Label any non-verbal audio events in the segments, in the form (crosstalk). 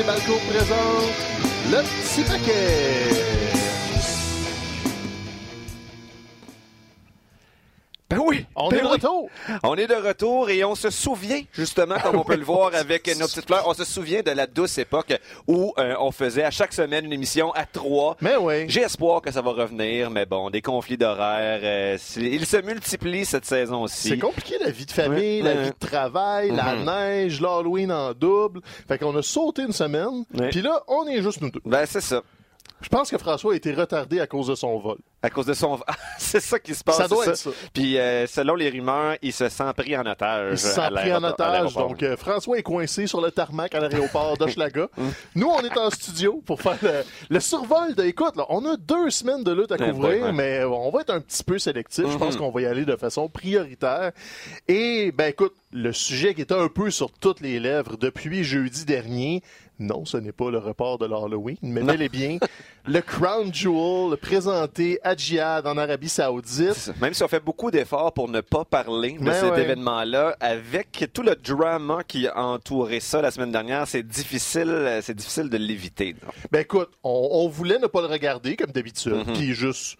Et Balco présente le petit paquet. Retour. On est de retour et on se souvient, justement, comme on peut le voir avec nos petites fleurs, on se souvient de la douce époque où euh, on faisait à chaque semaine une émission à trois. Mais oui. J'ai espoir que ça va revenir, mais bon, des conflits d'horaires, euh, ils se multiplient cette saison aussi. C'est compliqué la vie de famille, la vie de travail, la Mhm. neige, l'Halloween en double. Fait qu'on a sauté une semaine. Ouais. Puis là, on est juste nous deux. Ben, c'est ça. Je pense que François a été retardé à cause de son vol. À cause de son... (laughs) c'est ça qui se passe. Ça doit être ça. Puis, euh, selon les rumeurs, il se sent pris en otage. Il se sent pris en otage. Donc, euh, François est coincé sur le tarmac à l'aéroport d'Hochelaga. (laughs) Mm. Nous, on est en studio pour faire le, le survol de... Écoute, là, on a deux semaines de lutte à Ouais, couvrir, ouais. mais on va être un petit peu sélectif. Je pense Mhm. qu'on va y aller de façon prioritaire. Et, ben écoute, le sujet qui était un peu sur toutes les lèvres depuis jeudi dernier, non, ce n'est pas le report de l'Halloween, mais bel et bien (laughs) le Crown Jewel présenté à Djihad en Arabie Saoudite. Même si on fait beaucoup d'efforts pour ne pas parler de Mais cet ouais. événement-là, avec tout le drama qui a entouré ça la semaine dernière, c'est difficile, c'est difficile de l'éviter. Ben écoute, on, on voulait ne pas le regarder comme d'habitude, Mhm. puis juste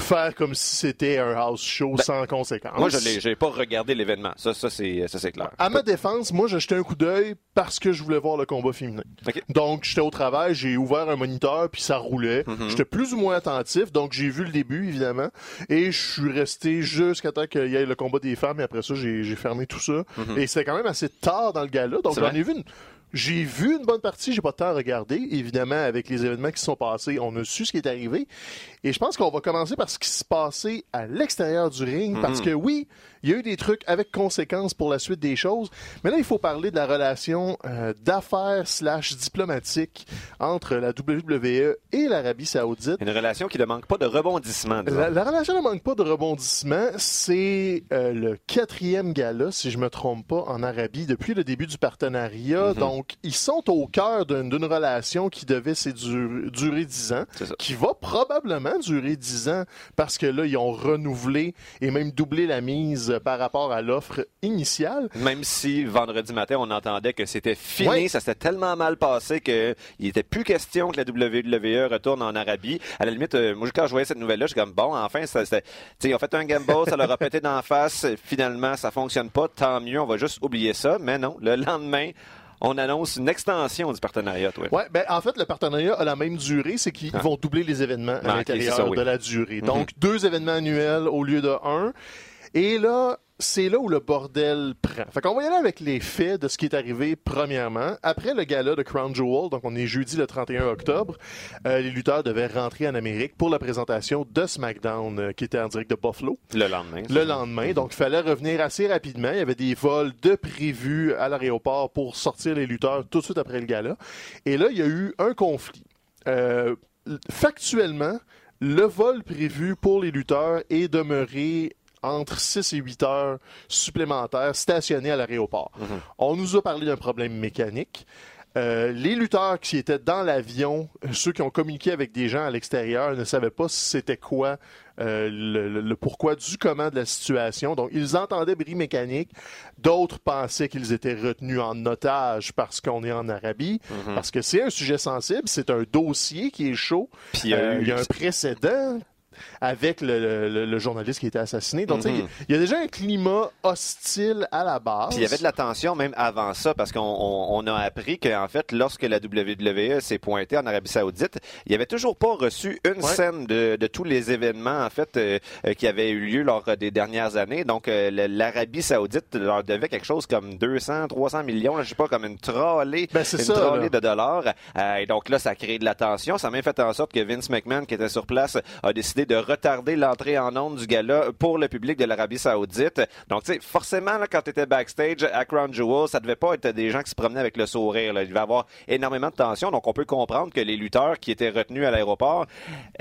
faire comme si c'était un house show sans conséquence. Ben, Moi, je l'ai, j'ai pas regardé l'événement. Ça, ça c'est, ça c'est clair. À ma défense, moi, j'ai jeté un coup d'œil parce que je voulais voir le combat féminin. Ok. Donc, j'étais au travail, j'ai ouvert un moniteur, puis ça roulait. Mhm. J'étais plus ou moins attentif, donc j'ai vu le début, évidemment, et je suis resté jusqu'à temps qu'il y ait le combat des femmes, et après ça, j'ai j'ai fermé tout ça. Et c'était quand même assez tard dans le gala, donc j'en ai vu une... J'ai vu une bonne partie, j'ai pas de temps à regarder. Évidemment, avec les événements qui se sont passés, on a su ce qui est arrivé. Et je pense qu'on va commencer par ce qui se passait à l'extérieur du ring, parce que oui, il y a eu des trucs avec conséquences pour la suite des choses. Mais là, il faut parler de la relation euh, d'affaires slash diplomatique entre la WWE et l'Arabie Saoudite. Une relation qui ne manque pas de rebondissement. La, la relation ne manque pas de rebondissement. C'est euh, le quatrième gala, si je me trompe pas, en Arabie depuis le début du partenariat. Mhm. Donc, ils sont au cœur d'une relation qui devait durer dix ans, qui va probablement durer dix ans parce que là, ils ont renouvelé et même doublé la mise par rapport à l'offre initiale. Même si vendredi matin, on entendait que c'était fini, ça s'était tellement mal passé qu'il n'était plus question que la WWE retourne en Arabie. À la limite, euh, moi, quand je voyais cette nouvelle-là, je suis comme, bon, enfin, ça, c'était, ils ont fait un gamble, ça leur a pété d'en face. Finalement, ça fonctionne pas. Tant mieux, on va juste oublier ça. Mais non, le lendemain, on annonce une extension du partenariat, toi. Ouais, ben en fait, le partenariat a la même durée, c'est qu'ils Ah. vont doubler les événements à l'intérieur c'est ça, oui. de la durée. Mhm. Donc, deux événements annuels au lieu de un. Et là, c'est là où le bordel prend. Fait qu'on va y aller avec les faits de ce qui est arrivé premièrement. Après le gala de Crown Jewel, donc on est jeudi le 31 octobre, euh, les lutteurs devaient rentrer en Amérique pour la présentation de SmackDown euh, qui était en direct de Buffalo Le lendemain. le lendemain. Donc, il fallait revenir assez rapidement. Il y avait des vols de prévus à l'aéroport pour sortir les lutteurs tout de suite après le gala. Et là, il y a eu un conflit. Euh, factuellement, le vol prévu pour les lutteurs est demeuré entre 6 et 8 heures supplémentaires stationnés à l'aéroport. On nous a parlé d'un problème mécanique. Euh, les lutteurs qui étaient dans l'avion, ceux qui ont communiqué avec des gens à l'extérieur, ne savaient pas c'était quoi euh, le, le- le pourquoi du comment de la situation. Donc, ils entendaient bris mécanique. D'autres pensaient qu'ils étaient retenus en otage parce qu'on est en Arabie, parce que c'est un sujet sensible, c'est un dossier qui est chaud. Puis Euh, eu- il y a un précédent avec le, le- le- journaliste qui était assassiné. Donc, tu sais, Mhm. il y a déjà un climat hostile à la base. Puis il y avait de la tension même avant ça, parce qu'on on, on a appris qu'en fait, lorsque la WWE s'est pointée en Arabie Saoudite, il n'y avait toujours pas reçu une Ouais. scène de, de tous les événements en fait euh, euh, qui avaient eu lieu lors des dernières années. Donc euh, l'Arabie Saoudite leur devait quelque chose comme 200, 300 millions, là, je sais pas, comme une trolley, Ben, une ça, trolley là. de dollars. Euh, et donc là, ça a créé de la tension. Ça a même fait en sorte que Vince McMahon, qui était sur place, a décidé de retarder l'entrée en ondes du gala pour le public de l'Arabie Saoudite. Donc, forcément, quand tu étais backstage à Crown Jewel, ça devait pas être des gens qui se promenaient avec le sourire. Il devait avoir énormément de tension. Donc, on peut comprendre que les lutteurs qui étaient retenus à l'aéroport,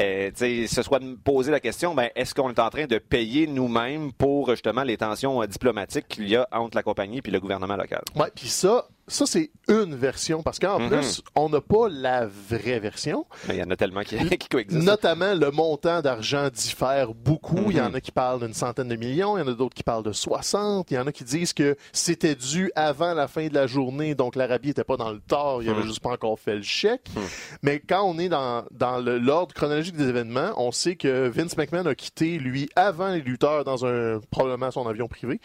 euh, tu sais, se soient posé la question, ben, est-ce qu'on est en train de payer nous-mêmes pour justement les tensions euh, diplomatiques qu'il y a entre la compagnie et le gouvernement local? Ouais, puis ça, ça, c'est une version, parce qu'en Mhm. plus, on n'a pas la vraie version. Il y en a tellement qui, (laughs) qui coexistent. Notamment, le montant d'argent diffère beaucoup. Il y en Mhm. a qui parlent d'une centaine de millions, il y en a d'autres qui parlent de 60, il y en a qui disent que c'était dû avant la fin de la journée, donc l'Arabie n'était pas dans le tort, il avait Mhm. juste pas encore fait le chèque. Mais quand on est dans, dans l'ordre chronologique des événements, on sait que Vince McMahon a quitté, lui, avant les lutteurs dans un, probablement son avion privé,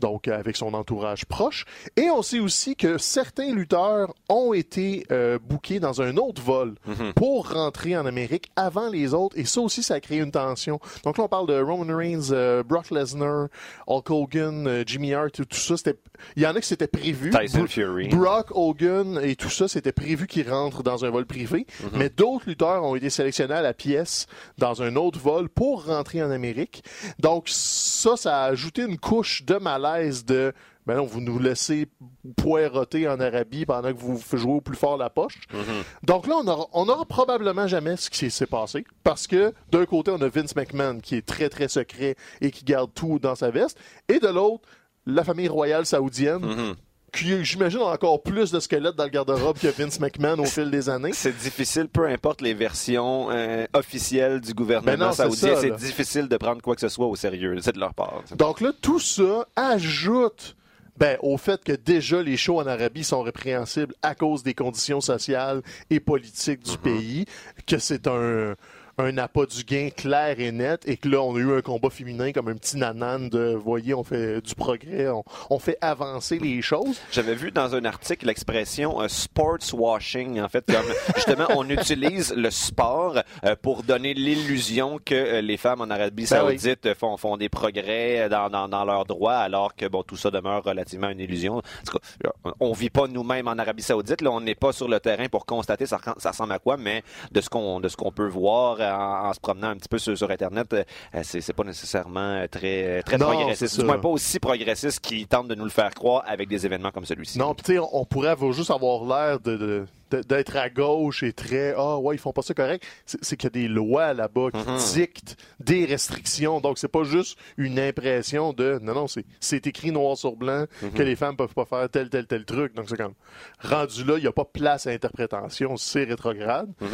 donc avec son entourage proche. Et on sait aussi que certains lutteurs ont été euh, bookés dans un autre vol Mhm. pour rentrer en Amérique avant les autres. Et ça aussi, ça a créé une tension. Donc là, on parle de Roman Reigns, euh, Brock Lesnar, Hulk Hogan, euh, Jimmy Hart, tout, tout ça. C'était, il y en a qui c'était prévu. Tyson Fury. Brock Hogan et tout ça, c'était prévu qu'ils rentrent dans un vol privé. Mhm. Mais d'autres lutteurs ont été sélectionnés à la pièce dans un autre vol pour rentrer en Amérique. Donc ça, ça a ajouté une couche de malaise de ben non, vous nous laissez poireauter en Arabie pendant que vous jouez au plus fort la poche. Mhm. Donc là, on aura, on aura probablement jamais ce qui s'est passé. Parce que d'un côté, on a Vince McMahon qui est très, très secret et qui garde tout dans sa veste. Et de l'autre, la famille royale saoudienne, Mhm. qui, j'imagine, a encore plus de squelettes dans le garde-robe que Vince McMahon au fil des années. (laughs) C'est difficile, peu importe les versions euh, officielles du gouvernement Ben non, saoudien, c'est difficile de prendre quoi que ce soit au sérieux. C'est de leur part. Donc là, tout ça ajoute ben, au fait que déjà les shows en Arabie sont répréhensibles à cause des conditions sociales et politiques du pays, que c'est un, un appât du gain clair et net, et que là, on a eu un combat féminin comme un petit nanan de, voyez, on fait du progrès, on, on fait avancer les choses. J'avais vu dans un article l'expression euh, sports washing, en fait, comme (laughs) justement on utilise le sport euh, pour donner l'illusion que euh, les femmes en Arabie Ben. Saoudite font, font des progrès dans, dans, dans leurs droits, alors que bon tout ça demeure relativement une illusion. En tout cas, on vit pas nous-mêmes en Arabie Saoudite, là, on n'est pas sur le terrain pour constater ça, ça ressemble à quoi, mais de ce qu'on de ce qu'on peut voir en, en se promenant un petit peu sur, sur Internet, euh, c'est c'est pas nécessairement euh, très très Non, progressiste. Du moins pas aussi progressiste qu'ils tentent de nous le faire croire avec des événements comme celui-ci. Non, tu sais, on pourrait avoir juste avoir l'air de- d'être à gauche et très ah ouais ils font pas ça correct c'est, qu'il y a des lois là-bas qui Mhm. dictent des restrictions donc c'est pas juste une impression de non non c'est, écrit noir sur blanc que les femmes peuvent pas faire tel tel tel truc donc c'est comme rendu là il y a pas place à interprétation c'est rétrograde Mhm.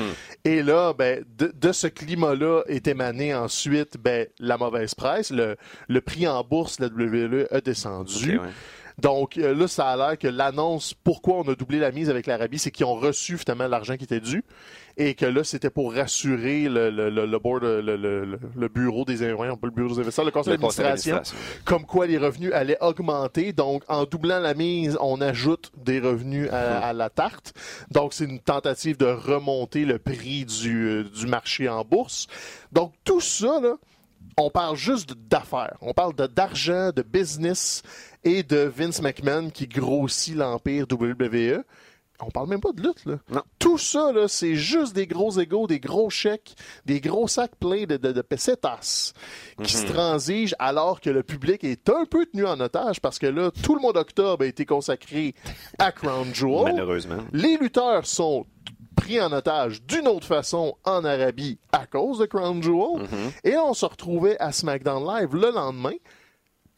et là, ben, de, de ce climat-là est émané ensuite ben, la mauvaise presse. Le, le prix en bourse de la WWE a descendu. Ok, ouais. Donc euh, là, ça a l'air que l'annonce, pourquoi on a doublé la mise avec l'Arabie, c'est qu'ils ont reçu finalement l'argent qui était dû et que là, c'était pour rassurer le, le, le, le board, le, le, le- le bureau des investisseurs, pas le bureau des investisseurs, le conseil d'administration, comme quoi les revenus allaient augmenter. Donc, en doublant la mise, on ajoute des revenus à, à la tarte. Donc, c'est une tentative de remonter le prix du, euh, du marché en bourse. Donc, tout ça, là, on parle juste d'affaires. On parle de- d'argent, de business et de Vince McMahon qui grossit l'empire WWE. On parle même pas de lutte, là. Non. Tout ça, là, c'est juste des gros égaux, des gros chèques, des gros sacs pleins de, de, de pesetas qui se transigent alors que le public est un peu tenu en otage parce que là, tout le mois d'octobre a été consacré à Crown Jewel. Malheureusement. Les lutteurs sont pris en otage d'une autre façon en Arabie à cause de Crown Jewel. Et on se retrouvait à SmackDown Live le lendemain.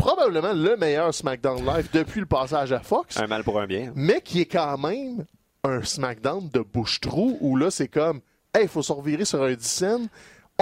Probablement le meilleur SmackDown Live depuis le passage à Fox, Un mal pour un bien. mais qui est quand même un SmackDown de bouche-trou où là, c'est comme, hey, il faut se revirer sur un 10 cents,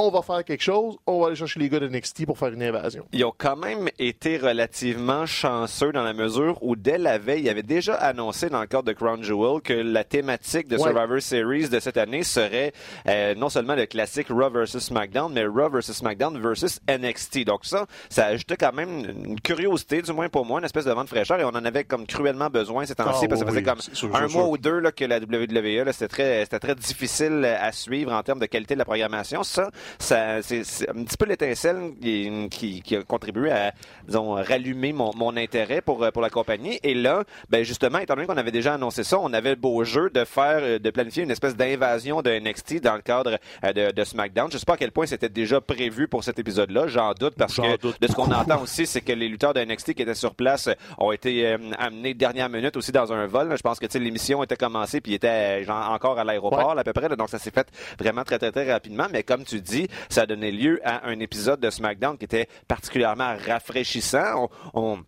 on va faire quelque chose, on va aller chercher les gars de NXT pour faire une invasion. Ils ont quand même été relativement chanceux dans la mesure où dès la veille, ils avaient déjà annoncé dans le cadre de Crown Jewel que la thématique de Ouais. Survivor Series de cette année serait euh, non seulement le classique Raw vs SmackDown, mais Raw vs SmackDown versus NXT. Donc ça, ça ajoutait quand même une curiosité, du moins pour moi, une espèce de vent de fraîcheur et on en avait comme cruellement besoin ces temps-ci Ah, parce que ça oui, faisait comme un mois ou deux là, que la WWE, c'était très, c'était très difficile à suivre en termes de qualité de la programmation. Ça, ça c'est, c'est un petit peu l'étincelle qui, qui, qui a contribué à, disons, rallumer mon, mon intérêt pour, pour la compagnie. Et là, ben justement, étant donné qu'on avait déjà annoncé ça, on avait le beau jeu de faire, euh, de planifier une espèce d'invasion de NXT dans le cadre euh, de, de SmackDown. Je sais pas à quel point c'était déjà prévu pour cet épisode-là. J'en doute parce J'en que doute de ce qu'on entend aussi, c'est que les lutteurs de NXT qui étaient sur place euh, ont été euh, amenés dernière minute aussi dans un vol. là. Je pense que l'émission était commencée puis était euh, genre, encore à l'aéroport Ouais. à peu près. là. donc ça s'est fait vraiment très très très rapidement. Mais comme tu dis, ça a donné lieu à un épisode de SmackDown qui était particulièrement rafraîchissant. On,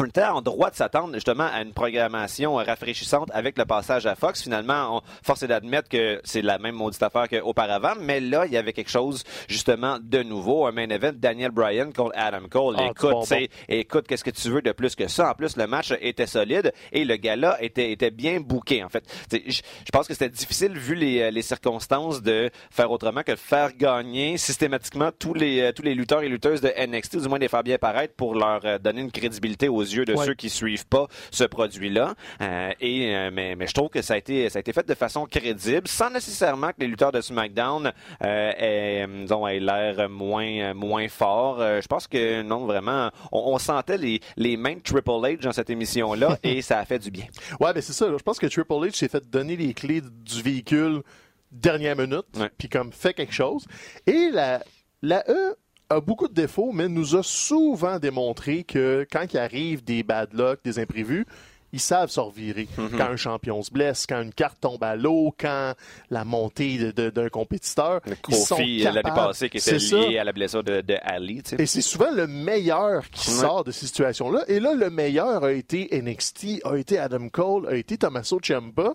on était en droit de s'attendre justement à une programmation rafraîchissante avec le passage à Fox. Finalement, on force d'admettre que c'est la même maudite affaire qu'auparavant, mais là, il y avait quelque chose justement de nouveau. Un main event, Daniel Bryan contre Adam Cole. Ah, écoute, bon, bon. écoute, qu'est-ce que tu veux de plus que ça? En plus, le match était solide et le gala était, était bien booké, en fait. Je pense que c'était difficile, vu les, les circonstances, de faire autrement que de faire gagner systématiquement tous les, euh, tous les lutteurs et lutteuses de NXT, ou du moins les faire bien paraître pour leur euh, donner une crédibilité aux yeux de Ouais. ceux qui suivent pas ce produit-là. Euh, et euh, mais, mais je trouve que ça a été ça a été fait de façon crédible, sans nécessairement que les lutteurs de SmackDown euh, aient, euh, disons, l'air moins moins forts. Euh, je pense que non vraiment, on, on sentait les les mains de Triple H dans cette émission-là (laughs) et ça a fait du bien. Ouais, ben c'est ça. Je pense que Triple H s'est fait donner les clés du véhicule dernière minute, puis comme fait quelque chose. Et la, la E a beaucoup de défauts, mais nous a souvent démontré que quand il arrive des bad luck, des imprévus, ils savent se revirer. Mm-hmm. Quand un champion se blesse, quand une carte tombe à l'eau, quand la montée d'un compétiteur, sont Kofi l'année capables. passée qui était ça. lié à la blessure de, de Ali. tu sais. Et c'est souvent le meilleur qui Ouais. sort de ces situations-là. Et là, le meilleur a été NXT, a été Adam Cole, a été Tommaso Ciampa.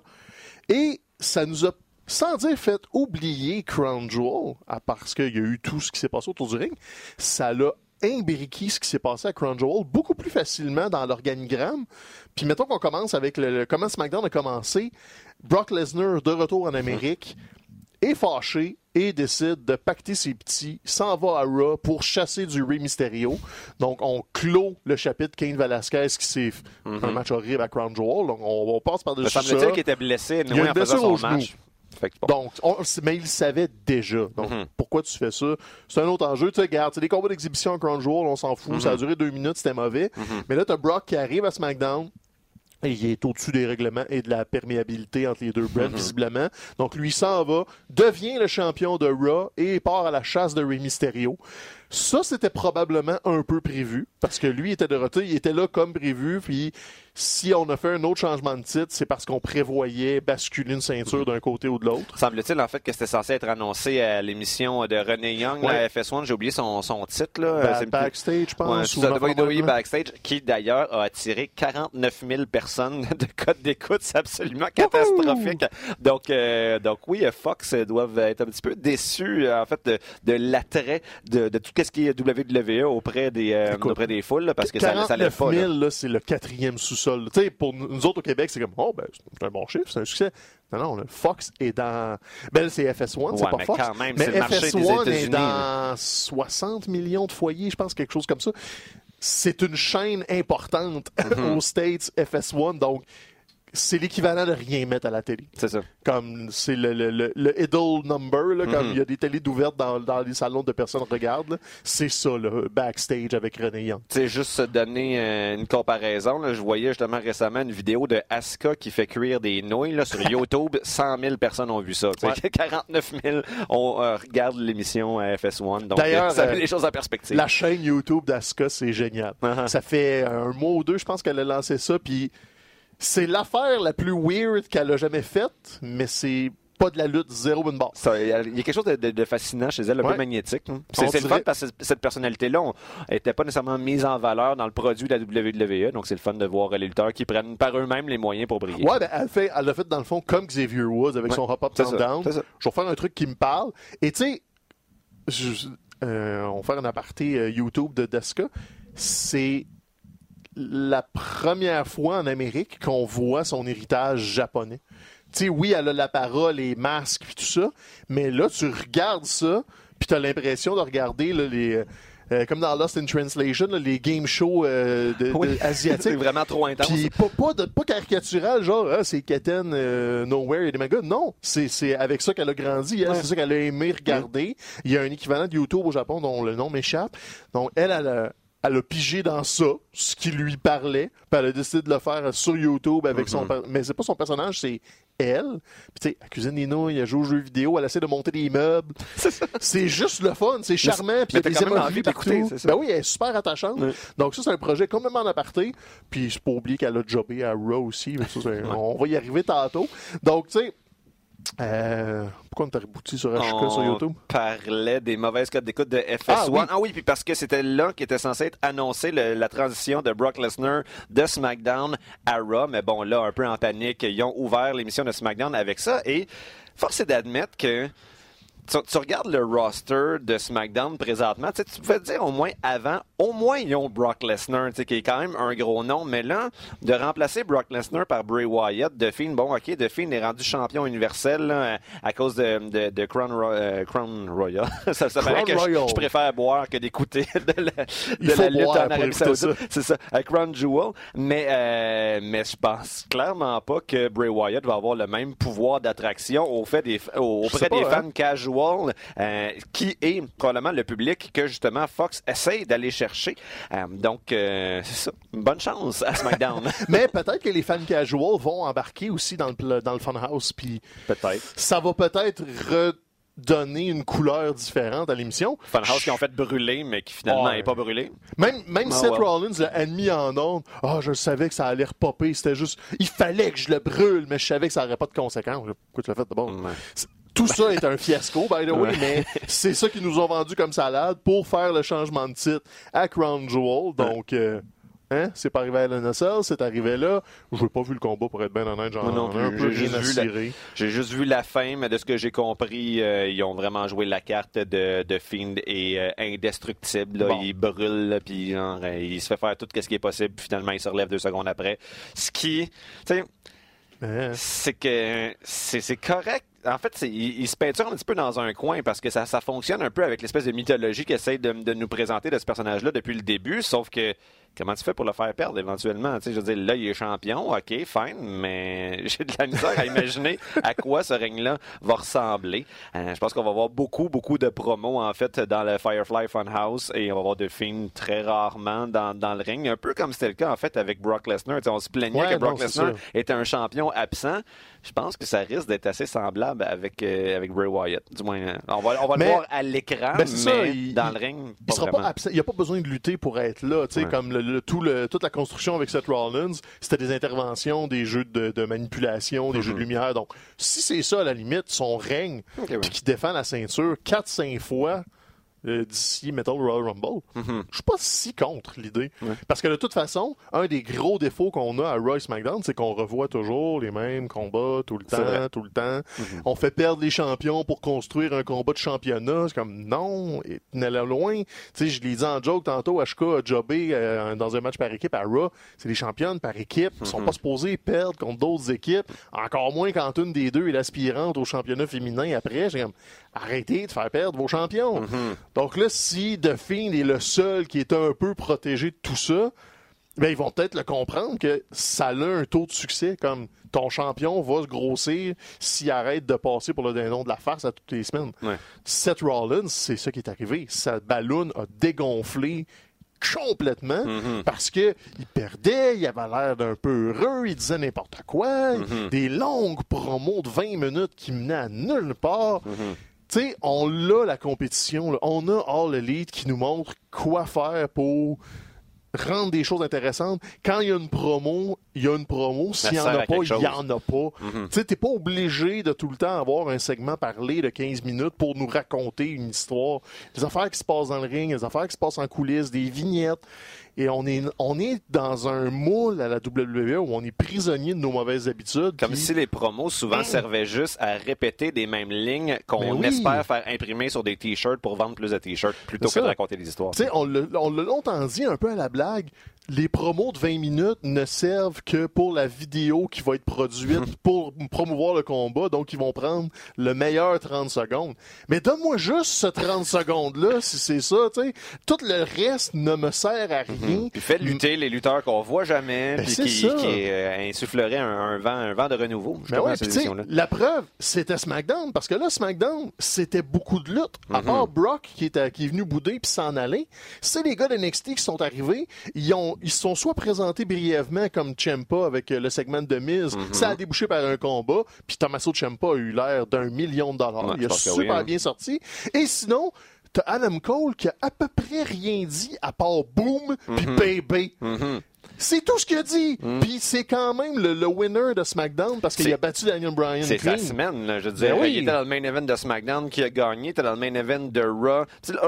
Et ça nous a, sans dire fait oublier Crown Jewel, à parce qu'il y a eu tout ce qui s'est passé autour du ring, ça l'a imbriqué ce qui s'est passé à Crown Jewel beaucoup plus facilement dans l'organigramme. Puis mettons qu'on commence avec le, le- comment SmackDown a commencé. Brock Lesnar de retour en Amérique est fâché et décide de pacter ses petits, s'en va à Raw pour chasser du Rey Mysterio. Donc, on clôt le chapitre Kane Velasquez qui s'est fait un match horrible à Crown Jewel. Donc, on, on passe par-dessus ça. semble-t-il qu'il était blessé Il y a une en blessure son au match. Fait que, bon. Donc, on- mais il savait déjà. Donc, Mhm. pourquoi tu fais ça? C'est un autre enjeu. Tu sais, regarde, c'est des combats d'exhibition à Crown Jewel, on s'en fout. Ça a duré deux minutes, c'était mauvais. Mais là, t'as Brock qui arrive à SmackDown. Et il est au-dessus des règlements et de la perméabilité entre les deux brands, visiblement. Donc, lui s'en va, devient le champion de Raw et part à la chasse de Rey Mysterio. Ça, c'était probablement un peu prévu, parce que lui était de retour, il était là comme prévu, puis si on a fait un autre changement de titre, c'est parce qu'on prévoyait basculer une ceinture d'un côté ou de l'autre. Semble-t-il en fait que c'était censé être annoncé à l'émission de René Young, Ouais. la FS1, j'ai oublié son, son titre. Là. Ba- C'est- backstage, je Ouais, pense. c'est ou WWE même. Backstage, qui d'ailleurs a attiré 49 000 personnes (laughs) de code d'écoute. C'est absolument catastrophique. Donc, euh, donc oui, Fox doivent être un petit peu déçus, euh, en fait, de, de l'attrait de, de tout ce qui est WWE auprès des, euh, Écoute, auprès des foules, là, parce que ça, ça 49 lève pas. 000, là. c'est le quatrième sous-sol. Tu sais, pour nous autres au Québec, c'est comme, oh, ben, c'est un bon chiffre, c'est un succès. Non, non, le Fox est dans. Ben, c'est FS1, c'est Ouais, pas mais Fox. quand même, mais c'est le marché des FS1 est dans 60 millions de foyers, je pense, quelque chose comme ça. C'est une chaîne importante Mm-hmm. (laughs) aux States, FS1, donc c'est l'équivalent de rien mettre à la télé. C'est ça. Comme c'est le, le, le, le idle number, là, Mm-hmm. comme il y a des télés d'ouvertes dans, dans les salons de personnes regardent, c'est ça, le backstage avec René Young. Sais, juste se donner euh, une comparaison, là, je voyais justement récemment une vidéo de Asuka qui fait cuire des nouilles là, sur (laughs) YouTube. 100 000 personnes ont vu ça. tu sais. 49 000 (laughs) on euh, regarde l'émission à FS1. Donc, D'ailleurs, euh, ça met euh, les choses en perspective. La chaîne YouTube d'Asuka, c'est génial. Uh-huh. Ça fait un mois ou deux, je pense qu'elle a lancé ça, puis c'est l'affaire la plus weird qu'elle a jamais faite, mais c'est pas de la lutte, zéro une barre. Il y, a quelque chose de, de- de fascinant chez elle, un Ouais. peu magnétique. hein. C'est le fun parce que cette personnalité-là n'était pas nécessairement mise en valeur dans le produit de la WWE. Donc, c'est le fun de voir les lutteurs qui prennent par eux-mêmes les moyens pour briller. Ouais, ben, elle, fait, elle l'a fait dans le fond comme Xavier Woods avec Ouais. son hop-up down. Je vais faire un truc qui me parle. Et tu sais, je- euh, on va faire un aparté euh, YouTube de d'Asuka. C'est la première fois en Amérique qu'on voit son héritage japonais. Tu sais, oui, elle a la parole, les masques, puis tout ça, mais là, tu regardes ça, puis tu as l'impression de regarder là, les... euh, comme dans Lost in Translation, là, les game shows euh, de- de- Oui. (laughs) asiatiques. c'est vraiment trop intense. Puis pas, pas, de, pas caricatural, genre, ah, c'est Keten euh, Nowhere et des mangas. Non, c'est c'est avec ça qu'elle a grandi. elle, Ouais. C'est ça qu'elle a aimé regarder. Il y a un équivalent de YouTube au Japon dont le nom m'échappe. Donc, elle, elle a, elle a pigé dans ça, ce qui lui parlait. Puis elle a décidé de le faire sur YouTube avec Mm-hmm. son... per- Mais c'est pas son personnage, c'est elle. Puis tu sais, elle cuisine des nouilles, elle joue aux jeux vidéo, elle essaie de monter des meubles. (laughs) c'est juste le fun, c'est charmant. Puis il y a des d'écouter, partout. ça. Ben oui, elle est super attachante. Donc ça, c'est un projet complètement en aparté. Puis c'est pas oublier qu'elle a jobé à Raw aussi. Mais ça, On va y arriver tantôt. Donc, tu sais, Euh, pourquoi on t'a rebouti sur HK sur YouTube? On parlait des mauvaises codes d'écoute de FS1. Ah oui. puis parce que c'était là qu'était censé être annoncé le- la transition de Brock Lesnar de SmackDown à Raw. Mais bon, là, un peu en panique, ils ont ouvert l'émission de SmackDown avec ça. Et force est d'admettre que tu, tu regardes le roster de SmackDown présentement, tu sais, tu pouvais te dire au moins avant, au moins ils ont Brock Lesnar, tu sais, qui est quand même un gros nom, mais là, de remplacer Brock Lesnar par Bray Wyatt, The Fiend, bon, ok, The Fiend est rendu champion universel là, à, cause de, de, de Crown, Ro- euh, Crown Royal. (laughs) ça Crown que je, Royal. je préfère boire que d'écouter (laughs) de la, de la lutte en Arabie Saoudite. C'est ça, à Crown Jewel. Mais, euh, mais je pense clairement pas que Bray Wyatt va avoir le même pouvoir d'attraction au fait des, auprès pas, des hein. fans euh, qui est probablement le public que justement Fox essaye d'aller chercher. Euh, donc, euh, c'est ça. Bonne chance à SmackDown. (laughs) Mais peut-être que les fans casual vont embarquer aussi dans le, dans le Funhouse, puis Peut-être. ça va peut-être redonner une couleur différente à l'émission. Funhouse qui ont fait brûler, mais qui finalement Ouais. n'est pas brûlé. Même, même Ah, Seth. Rollins l'a admis en ondes. Ah, je savais que ça allait repopper. C'était juste, il fallait que je le brûle, mais je savais que ça n'aurait pas de conséquences. Pourquoi tu l'as fait? Ouais. C'est- Tout ça est un fiasco, by the way, Ouais. mais c'est ça qu'ils nous ont vendu comme salade pour faire le changement de titre à Crown Jewel. Donc, euh, hein, c'est pas arrivé à l'NSL, c'est arrivé là. Je n'ai pas vu le combat pour être bien honnête, j'en non peu J'ai juste vu la-. J'ai juste vu la fin, mais de ce que j'ai compris, euh, ils ont vraiment joué la carte de, de Fiend et euh, indestructible. là. Bon. Il brûle, puis genre, il se fait faire tout ce qui est possible, puis finalement il se relève deux secondes après. Ce qui, tu sais, Hein? c'est que c'est correct. En fait, il, il se peinture un petit peu dans un coin parce que ça, ça fonctionne un peu avec l'espèce de mythologie qu'essaye de, de nous présenter de ce personnage-là depuis le début, sauf que comment tu fais pour le faire perdre éventuellement? Tu sais, je veux dire, là, il est champion, ok, fine, mais (laughs) j'ai de la misère à imaginer à quoi ce règne-là va ressembler. Euh, je pense qu'on va voir beaucoup, beaucoup de promos, en fait, dans le Firefly Funhouse et on va voir de films très rarement dans, dans le ring, un peu comme c'était le cas, en fait, avec Brock Lesnar. Tu sais, on se plaignait Ouais, que Brock Lesnar était un champion absent. Je pense que ça risque d'être assez semblable avec, euh, avec Bray Wyatt. Du moins, euh, on va, on va Mais- le voir à l'écran, Ben, mais c'est ça, il- dans il- le ring, Il pas sera vraiment. pas absent. Il n'y a pas besoin de lutter pour être là. Tu sais, Ouais. comme le, le- tout le, toute la construction avec Seth Rollins, c'était des interventions, des jeux de, de manipulation, des jeux de lumière. Donc, si c'est ça, à la limite, son règne, ouais. qu'il défend la ceinture 4-5 fois euh, d'ici, le Royal Rumble, Mm-hmm. je suis pas si contre l'idée. Parce que de toute façon, un des gros défauts qu'on a à Royce McDonald, c'est qu'on revoit toujours les mêmes combats tout le temps, tout le temps. Mm-hmm. On fait perdre les champions pour construire un combat de championnat. C'est comme non, tenez-le loin. Tu sais, je l'ai dit en joke tantôt, HK a jobé euh, dans un match par équipe à Raw. C'est des championnes par équipe. Ils sont pas supposés perdre contre d'autres équipes. Encore moins quand une des deux est l'aspirante au championnat féminin après. J'ai comme arrêtez de faire perdre vos champions. Donc là, si The Fiend est le seul qui est un peu protégé de tout ça, ben, ils vont peut-être le comprendre que ça a un taux de succès, comme ton champion va se grossir s'il arrête de passer pour le dindon de la farce à toutes les semaines. Ouais. Seth Rollins, c'est ça qui est arrivé. Sa ballon a dégonflé complètement parce que il perdait, il avait l'air d'un peu heureux, il disait n'importe quoi, des longues promos de 20 minutes qui menaient à nulle part. Tu sais, on a la compétition, là. on a All Elite qui nous montre quoi faire pour rendre des choses intéressantes. Quand il y a une promo, il y a une promo. S'il n'y en a pas, il n'y en a pas. Tu t'es pas obligé de tout le temps avoir un segment parlé de 15 minutes pour nous raconter une histoire. Des affaires qui se passent dans le ring, des affaires qui se passent en coulisses, des vignettes. Et on est, on est dans un moule à la WWE où on est prisonnier de nos mauvaises habitudes. Comme puis- si les promos souvent servaient juste à répéter des mêmes lignes qu'on Ben oui. espère faire imprimer sur des t-shirts pour vendre plus de t-shirts plutôt C'est que de raconter des histoires. Tu sais, on l'a on l'a longtemps dit un peu à la blague. Les promos de 20 minutes ne servent que pour la vidéo qui va être produite (laughs) pour promouvoir le combat. Donc, ils vont prendre le meilleur 30 secondes. Mais donne-moi juste ce 30 secondes-là, si c'est ça, tu sais. Tout le reste ne me sert à rien. Puis fait lutter les lutteurs qu'on voit jamais, Ben, puis qui, qui, euh, insufflerait un, un vent, un vent de renouveau. Ben ouais, puis la preuve, c'était SmackDown, parce que là, SmackDown, c'était beaucoup de lutte. À Mhm. part Brock qui, était, qui est venu bouder puis s'en aller, c'est les gars de NXT qui sont arrivés. Ils ont, ils se sont soit présentés brièvement comme Ciampa avec euh, le segment de Miz, Mhm. ça a débouché par un combat, puis Tommaso Ciampa a eu l'air d'un million de dollars. Ouais, Il a super oui, hein. bien sorti. Et sinon, t'as Adam Cole qui a à peu près rien dit à part boom puis Mhm. baby. C'est tout ce qu'il a dit. Mm. Puis c'est quand même le, le winner de SmackDown parce qu'il a battu Daniel Bryan. C'est sa semaine, là, je veux dire. Ben oui. Il était dans le main event de SmackDown qui a gagné, il était dans le main event de Raw.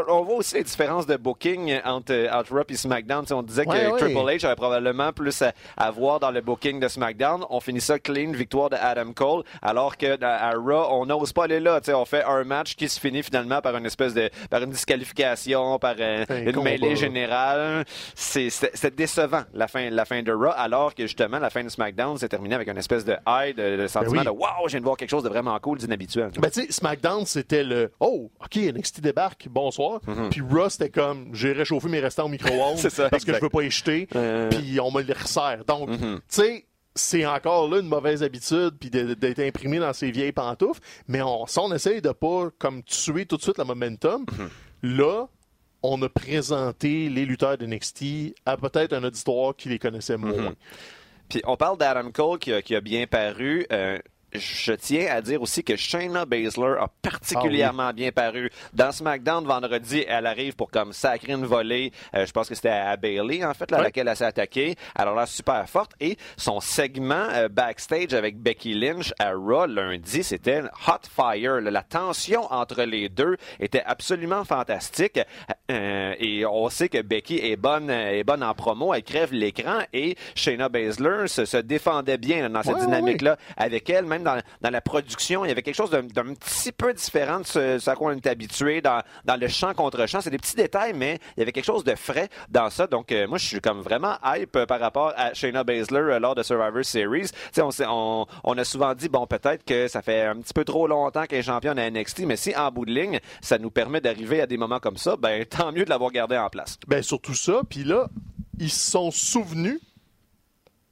On voit aussi les différences de booking entre, euh, entre Raw et SmackDown. Tu sais, on disait Ouais, que ouais. Triple H avait probablement plus à, à voir dans le booking de SmackDown. On finit ça clean, victoire de Adam Cole, alors que à, à Raw, on n'ose pas aller là. On fait un match qui se finit finalement par une espèce de par une disqualification, par euh, Un une combat. mêlée générale. C'est décevant la fin la fin de Raw, alors que justement la fin de SmackDown s'est terminée avec une espèce de high, de, de sentiment Ben oui. de wow, je viens de voir quelque chose de vraiment cool, d'inhabituel. Ben, tu sais, SmackDown, c'était le Oh, OK, NXT débarque, bonsoir. Puis Raw, c'était comme J'ai réchauffé mes restants au micro-ondes (laughs) Mhm. Parce que exact. je veux pas y jeter. Euh. Puis on me les resserre. Donc, Mhm. tu sais, c'est encore là une mauvaise habitude puis d'être imprimé dans ses vieilles pantoufles. Mais on, si on essaye de pas comme tuer tout de suite le momentum, Mhm. là, on a présenté les lutteurs de NXT à peut-être un auditoire qui les connaissait Mhm. moins. Puis on parle d'Adam Cole qui a, qui a bien paru. Euh, je tiens à dire aussi que Shayna Baszler a particulièrement bien paru. Dans SmackDown vendredi, elle arrive pour comme sacrer une volée. euh, je pense que c'était à Bailey en fait, là, à laquelle elle s'est attaquée. Elle a l'air super forte. Et son segment euh, backstage avec Becky Lynch à Raw lundi, c'était hot fire. là. La tension entre les deux était absolument fantastique. Euh, et on sait que Becky est bonne, est bonne en promo. Elle crève l'écran et Shayna Baszler se, se défendait bien là, dans cette dynamique-là avec elle. Même dans, la production, il y avait quelque chose d'un petit peu différent de ce, à quoi on est habitué dans, dans le chant contre chant. C'est des petits détails, mais il y avait quelque chose de frais dans ça. Donc, euh, moi, je suis comme vraiment hype euh, par rapport à Shayna Baszler euh, lors de Survivor Series. On, a souvent dit, bon, peut-être que ça fait un petit peu trop longtemps qu'elle est championne à NXT, mais si en bout de ligne, ça nous permet d'arriver à des moments comme ça, ben (laughs) tant mieux de l'avoir gardée en place. Ben, surtout ça. Puis là, ils se sont souvenus,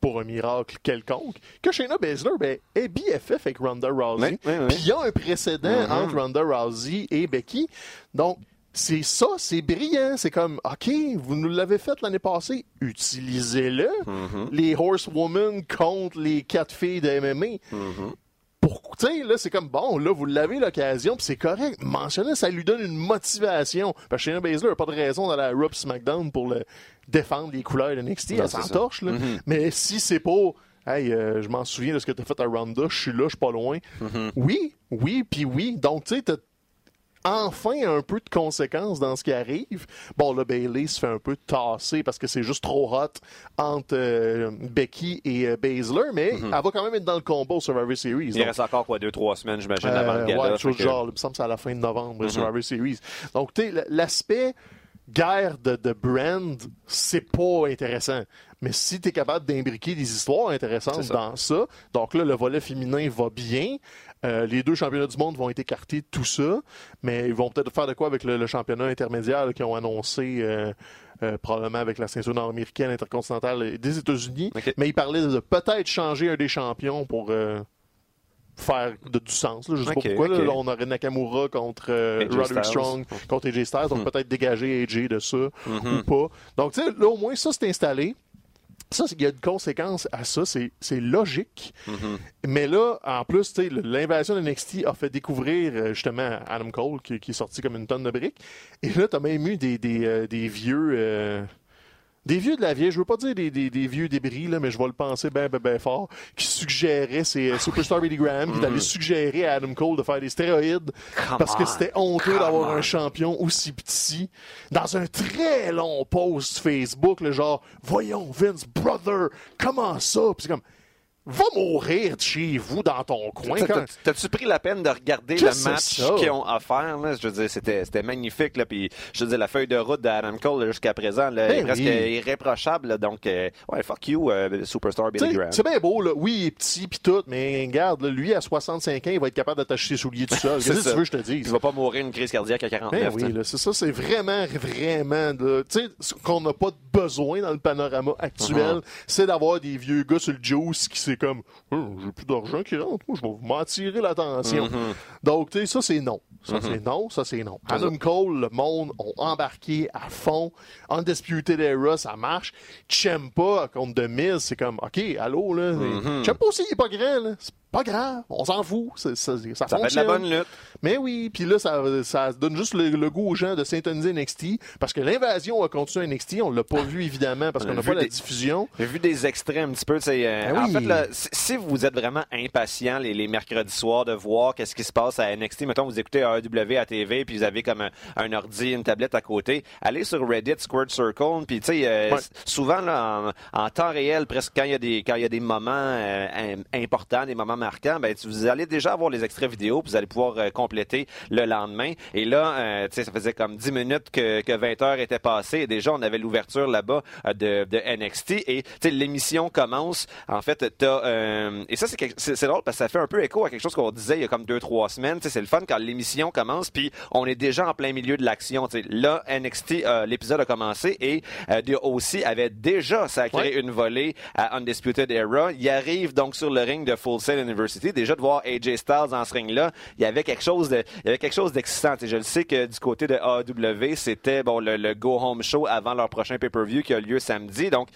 pour un miracle quelconque, que Shayna Baszler ben, est BFF avec Ronda Rousey. Puis il y a un précédent Mhm. entre Ronda Rousey et Becky. Donc, c'est ça, c'est brillant. C'est comme, OK, vous nous l'avez fait l'année passée, utilisez-le. Mhm. Les Horsewomen contre les quatre filles de MMA. Mhm. Pour, tu sais, là, c'est comme, bon, là, vous l'avez l'occasion, puis c'est correct. Mentionner, ça lui donne une motivation. Parce que Shayna Baszler n'a pas de raison d'aller à Raw SmackDown pour le défendre les couleurs de NXT. Non, Elle s'en torche, là. Mhm. Mais si c'est pas, hey, euh, je m'en souviens de ce que t'as fait à Ronda, je suis là, je suis pas loin. Mhm. Oui, oui, puis oui. Donc, tu sais, t'as enfin un peu de conséquences dans ce qui arrive. Bon, là, Bailey se fait un peu tasser parce que c'est juste trop hot entre euh, Becky et euh, Baszler, mais elle va quand même être dans le combat au Survivor Series. Il Donc, reste encore quoi, deux, trois semaines, j'imagine, euh, avant le gala. ouais, chose que- genre, il me semble que c'est à la fin de novembre, Mhm. Survivor Series. Donc, tu sais, l'aspect guerre de, de brand, c'est pas intéressant. Mais si tu es capable d'imbriquer des histoires intéressantes ça. dans ça, donc là, le volet féminin va bien. Euh, les deux championnats du monde vont être écartés de tout ça, mais ils vont peut-être faire de quoi avec le, le championnat intermédiaire qu'ils ont annoncé euh, euh, probablement avec la ceinture nord-américaine intercontinentale des États-Unis. Mais ils parlaient de peut-être changer un des champions pour faire de, du sens. Là. Je sais pas pourquoi. là. on aurait Nakamura contre euh, Roderick. Strong contre AJ Styles, donc Mhm. peut-être dégager AJ de ça Mhm. ou pas. Donc, tu sais, là, au moins, ça, c'est installé. Ça, il y a une conséquence à ça, c'est logique. Mhm. Mais là, en plus, tu sais, l'invasion de NXT a fait découvrir euh, justement Adam Cole, qui, qui est sorti comme une tonne de briques. Et là, t'as même eu des, des, euh, des vieux... euh, des vieux de la vieille, je veux pas dire des, des, des vieux débris, là, mais je vais le penser ben, ben, ben fort, qui suggéraient, c'est euh, Superstar Billy Graham, qui allait suggérer à Adam Cole de faire des stéroïdes Come parce que c'était honteux d'avoir un champion aussi petit. Dans un très long post Facebook, le genre, voyons, Vince, brother, comment ça? Puis c'est comme, va mourir de chez vous dans ton coin. T'as-tu pris la peine de regarder le match qu'ils ont offert? Là? Je veux dire, c'était, c'était magnifique. Là, puis, je veux dire, la feuille de route d'Adam Cole jusqu'à présent là, Ben est presque oui. irréprochable. là. donc, euh, ouais, fuck you, euh, Superstar Billy Graham. C'est bien beau, là. Oui, il est petit pis tout, mais regarde, là, lui, à 65 ans, il va être capable d'attacher ses souliers tout seul. (laughs) C'est Qu'est-ce que tu veux je te Il dise? va pas mourir une crise cardiaque à 49. Ben oui, c'est ça, c'est vraiment, vraiment, tu sais, ce qu'on n'a pas besoin dans le panorama actuel, Uh-huh. c'est d'avoir des vieux gars sur le juice qui comme, Hum, j'ai plus d'argent qui rentre, moi, je vais m'en tirer l'attention. Mhm. Donc, tu sais, ça, c'est non. Ça, Mhm. c'est non, ça, c'est non. Adam Cole, le monde ont embarqué à fond. Undisputed Era, ça marche. Ciampa contre The Miz, c'est comme, OK, allô, là. Mhm. Ciampa aussi, il est pas grand, là. C'est pas grave, on s'en fout, ça, ça, ça, Ça fait de la bonne lutte. Mais oui, puis là, ça, ça donne juste le, le goût aux gens de s'intoniser NXT, parce que l'invasion a continué NXT, on l'a pas vu évidemment, parce On qu'on a n'a vu pas la des- diffusion. J'ai vu des extraits un petit peu. euh, Ben En oui. fait, là, si, si vous êtes vraiment impatient les, les mercredis soirs de voir qu'est-ce qui se passe à NXT, mettons vous écoutez AEW à TV puis vous avez comme un, un ordi, une tablette à côté, allez sur Reddit, Squirt Circle, puis tu sais, euh, Ouais. souvent là, en, en temps réel, presque quand il y a des quand il y a des moments euh, im- importants, des moments marquants, ben tu- vous allez déjà avoir les extraits vidéo, puis vous allez pouvoir euh, compléter le lendemain. Et là, euh, tu sais, ça faisait comme 10 minutes que, que 20 heures étaient passées. Et déjà, on avait l'ouverture là-bas euh, de, de NXT. Et tu sais, l'émission commence. En fait, t'as euh, et ça c'est drôle parce que ça fait un peu écho à quelque chose qu'on disait il y a comme deux trois semaines. C'est le fun quand l'émission commence, puis on est déjà en plein milieu de l'action. Là, NXT, euh, l'épisode a commencé et euh, OC avait déjà sacré Ouais. une volée à Undisputed Era. Il arrive donc sur le ring de Full Sail University. Déjà de voir AJ Styles dans ce ring-là, il y avait quelque chose de, il y avait quelque chose d'excitant. Je le sais que du côté de AEW, c'était bon le, le Go Home Show avant leur prochain pay-per-view qui a lieu samedi. Donc,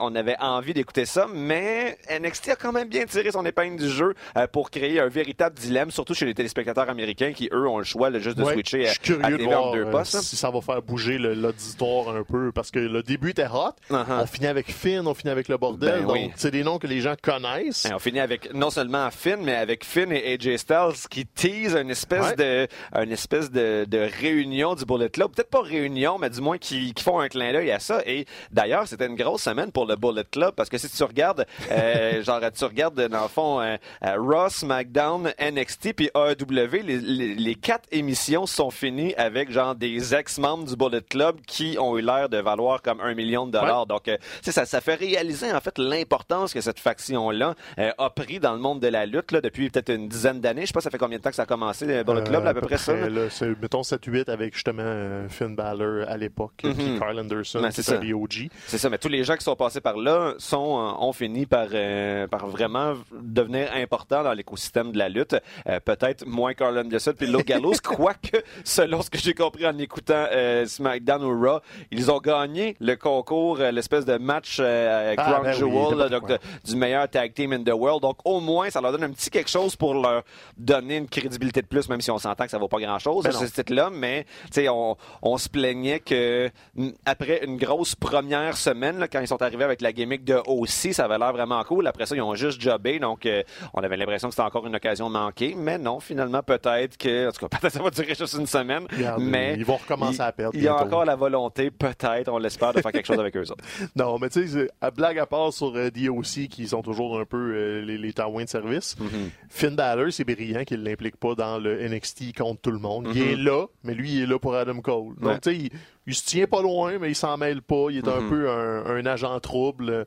on avait envie d'écouter ça, mais NXT a quand même bien tiré son épingle du jeu euh, pour créer un véritable dilemme, surtout chez les téléspectateurs américains qui eux ont le choix là, juste de Ouais, switcher à, curieux à de voir deux euh, postes. là. si ça va faire bouger l'auditoire un peu, parce que le début était hot, Uh-huh. on finit avec Finn, on finit avec le bordel, Ben donc oui. c'est des noms que les gens connaissent. Et on finit avec non seulement Finn, mais avec Finn et AJ Styles qui teasent une espèce Ouais. de une espèce de, de réunion du Bullet Club. Peut-être pas réunion, mais du moins qui, qui font un clin d'œil à ça. Et d'ailleurs, c'était une grosse semaine pour le Bullet Club parce que si tu regardes, euh, genre tu regardes dans le fond euh, euh, Raw, SmackDown, NXT puis AEW, les, les, les quatre émissions sont finies avec genre des ex-membres du Bullet Club qui ont eu l'air de valoir comme un million de dollars. Donc, euh, ça, ça fait réaliser en fait l'importance que cette faction-là euh, a pris dans le monde de la lutte là, depuis peut-être une dizaine d'années. Je sais pas ça fait combien de temps que ça a commencé le Bullet Club, Euh, là, à peu près ça. là? mettons 7-8 avec justement euh, Finn Balor à l'époque, Mhm. puis Carl Anderson, Ben, c'est ça. OG. C'est ça, mais tous les gens qui sont passés par là sont, euh, ont fini par, euh, par vraiment devenir importants dans l'écosystème de la lutte. Euh, Peut-être moins Carl Anderson puis Luke Gallows, (laughs) quoique, selon ce que j'ai compris en écoutant euh, SmackDown ou Raw, ils ont gagné le concours, euh, l'espèce de match euh, Ah, Crown ben oui, Jewel, là, n'importe donc, de- du meilleur tag team in the world. Donc, au moins, ça leur donne un petit quelque chose pour leur donner une crédibilité de plus, même si on s'entend que ça vaut pas grand-chose, Ben ce titre-là. Mais, tu sais, on, on se plaignait que n- après une grosse première semaine, là, quand ils sont arrivés avec la gimmick de aussi, ça avait l'air vraiment cool. Après ça, ils ont juste jobé. Donc, euh, on avait l'impression que c'était encore une occasion manquée. Mais non, finalement, peut-être que, en tout cas, (laughs) peut-être que ça va durer juste une semaine. Regarde, mais ils vont recommencer il- à perdre Il y a encore la volonté, peut-être, on l'espère, de faire quelque chose avec eux autres. (laughs) Non, mais tu sais, à blague à part sur euh, DOC, qui sont toujours un peu euh, les, les taouins de service, Mm-hmm. Finn Balor, c'est brillant qu'il ne l'implique pas dans le NXT contre tout le monde. Il Mhm. est là, mais lui, il est là pour Adam Cole. Donc, Ouais. tu sais, il, il se tient pas loin, mais il s'en mêle pas. Il est un Mhm. peu un, un agent trouble.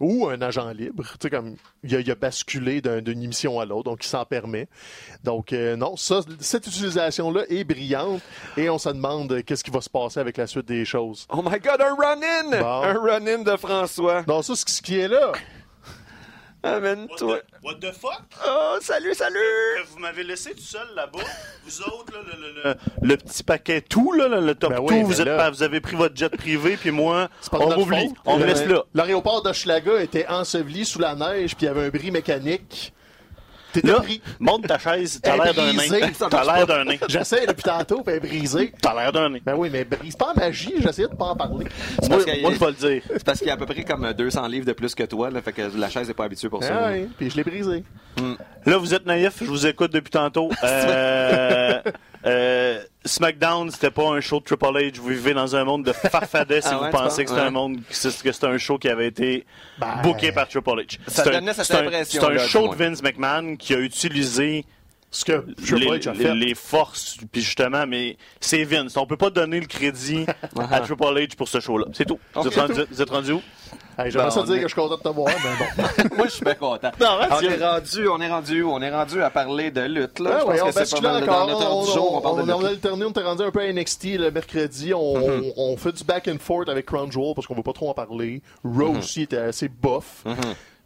Ou un agent libre, tu sais, comme il a, il a basculé d'un- d'une émission à l'autre, donc il s'en permet. Donc euh, non, ça, cette utilisation-là est brillante et on se demande qu'est-ce qui va se passer avec la suite des choses. Oh my God, un run-in! Bon. Un run-in de François. Non, ça, ce qui est là, Amène-toi. the, what the fuck? Oh, salut, salut! Que vous m'avez laissé tout seul là-bas. Vous autres, là, le, le, le, le petit paquet tout, là, le, le top Ben tout, vous, êtes là- vous avez pris votre jet privé, puis moi, (laughs) on m'oublie. On me laisse là. L'aéroport d'Hochelaga était enseveli sous la neige, puis il y avait un bris mécanique. T'étais Là, pris. monte ta chaise, t'as Elle l'air d'un brisée, nain. ça T'as marche l'air pas. d'un nain. J'essaie depuis tantôt, puis elle est brisée. T'as l'air d'un nain. Ben oui, mais brise pas en magie, j'essayais de pas en parler. C'est Moi, parce qu'il moi, je vais le dire. c'est parce qu'il y a à peu près comme 200 livres de plus que toi, là, fait que la chaise n'est pas habituée pour ça. Ah oui, puis je l'ai brisé. Là, vous êtes naïf, je vous écoute depuis tantôt. (laughs) Euh, euh, SmackDown, c'était pas un show de Triple H. Vous vivez dans un monde de (laughs) farfadets si Ah vous ouais, tu pensez que c'est un monde, que c'est un show qui avait été Ben, booké par Triple H. Ça C'est un- donnait cette c'est un- impression-là, C'est un du show de Vince McMahon qui a utilisé Ce que Triple les, H a fait. les forces, puis justement, mais c'est Vince. On peut pas donner le crédit (laughs) à Triple H pour ce show-là. C'est tout. Vous, êtes rendu, vous êtes rendu où? Hey, J'aimerais ça on dire est- que je suis content de te voir, mais bon. (laughs) Moi, je suis bien content. Non, on est rendu, on est rendu où? On est rendu à parler de lutte, là. Ah je ouais, pense on que c'est pas mal encore. dans notre heure du jour, on parle de on, on lutte. a alterné, on était rendu un peu à NXT le mercredi. On, Mm-hmm. on, on fait du back and forth avec Crown Jewel parce qu'on veut pas trop en parler. Raw Mm-hmm. aussi était assez bof. Mais-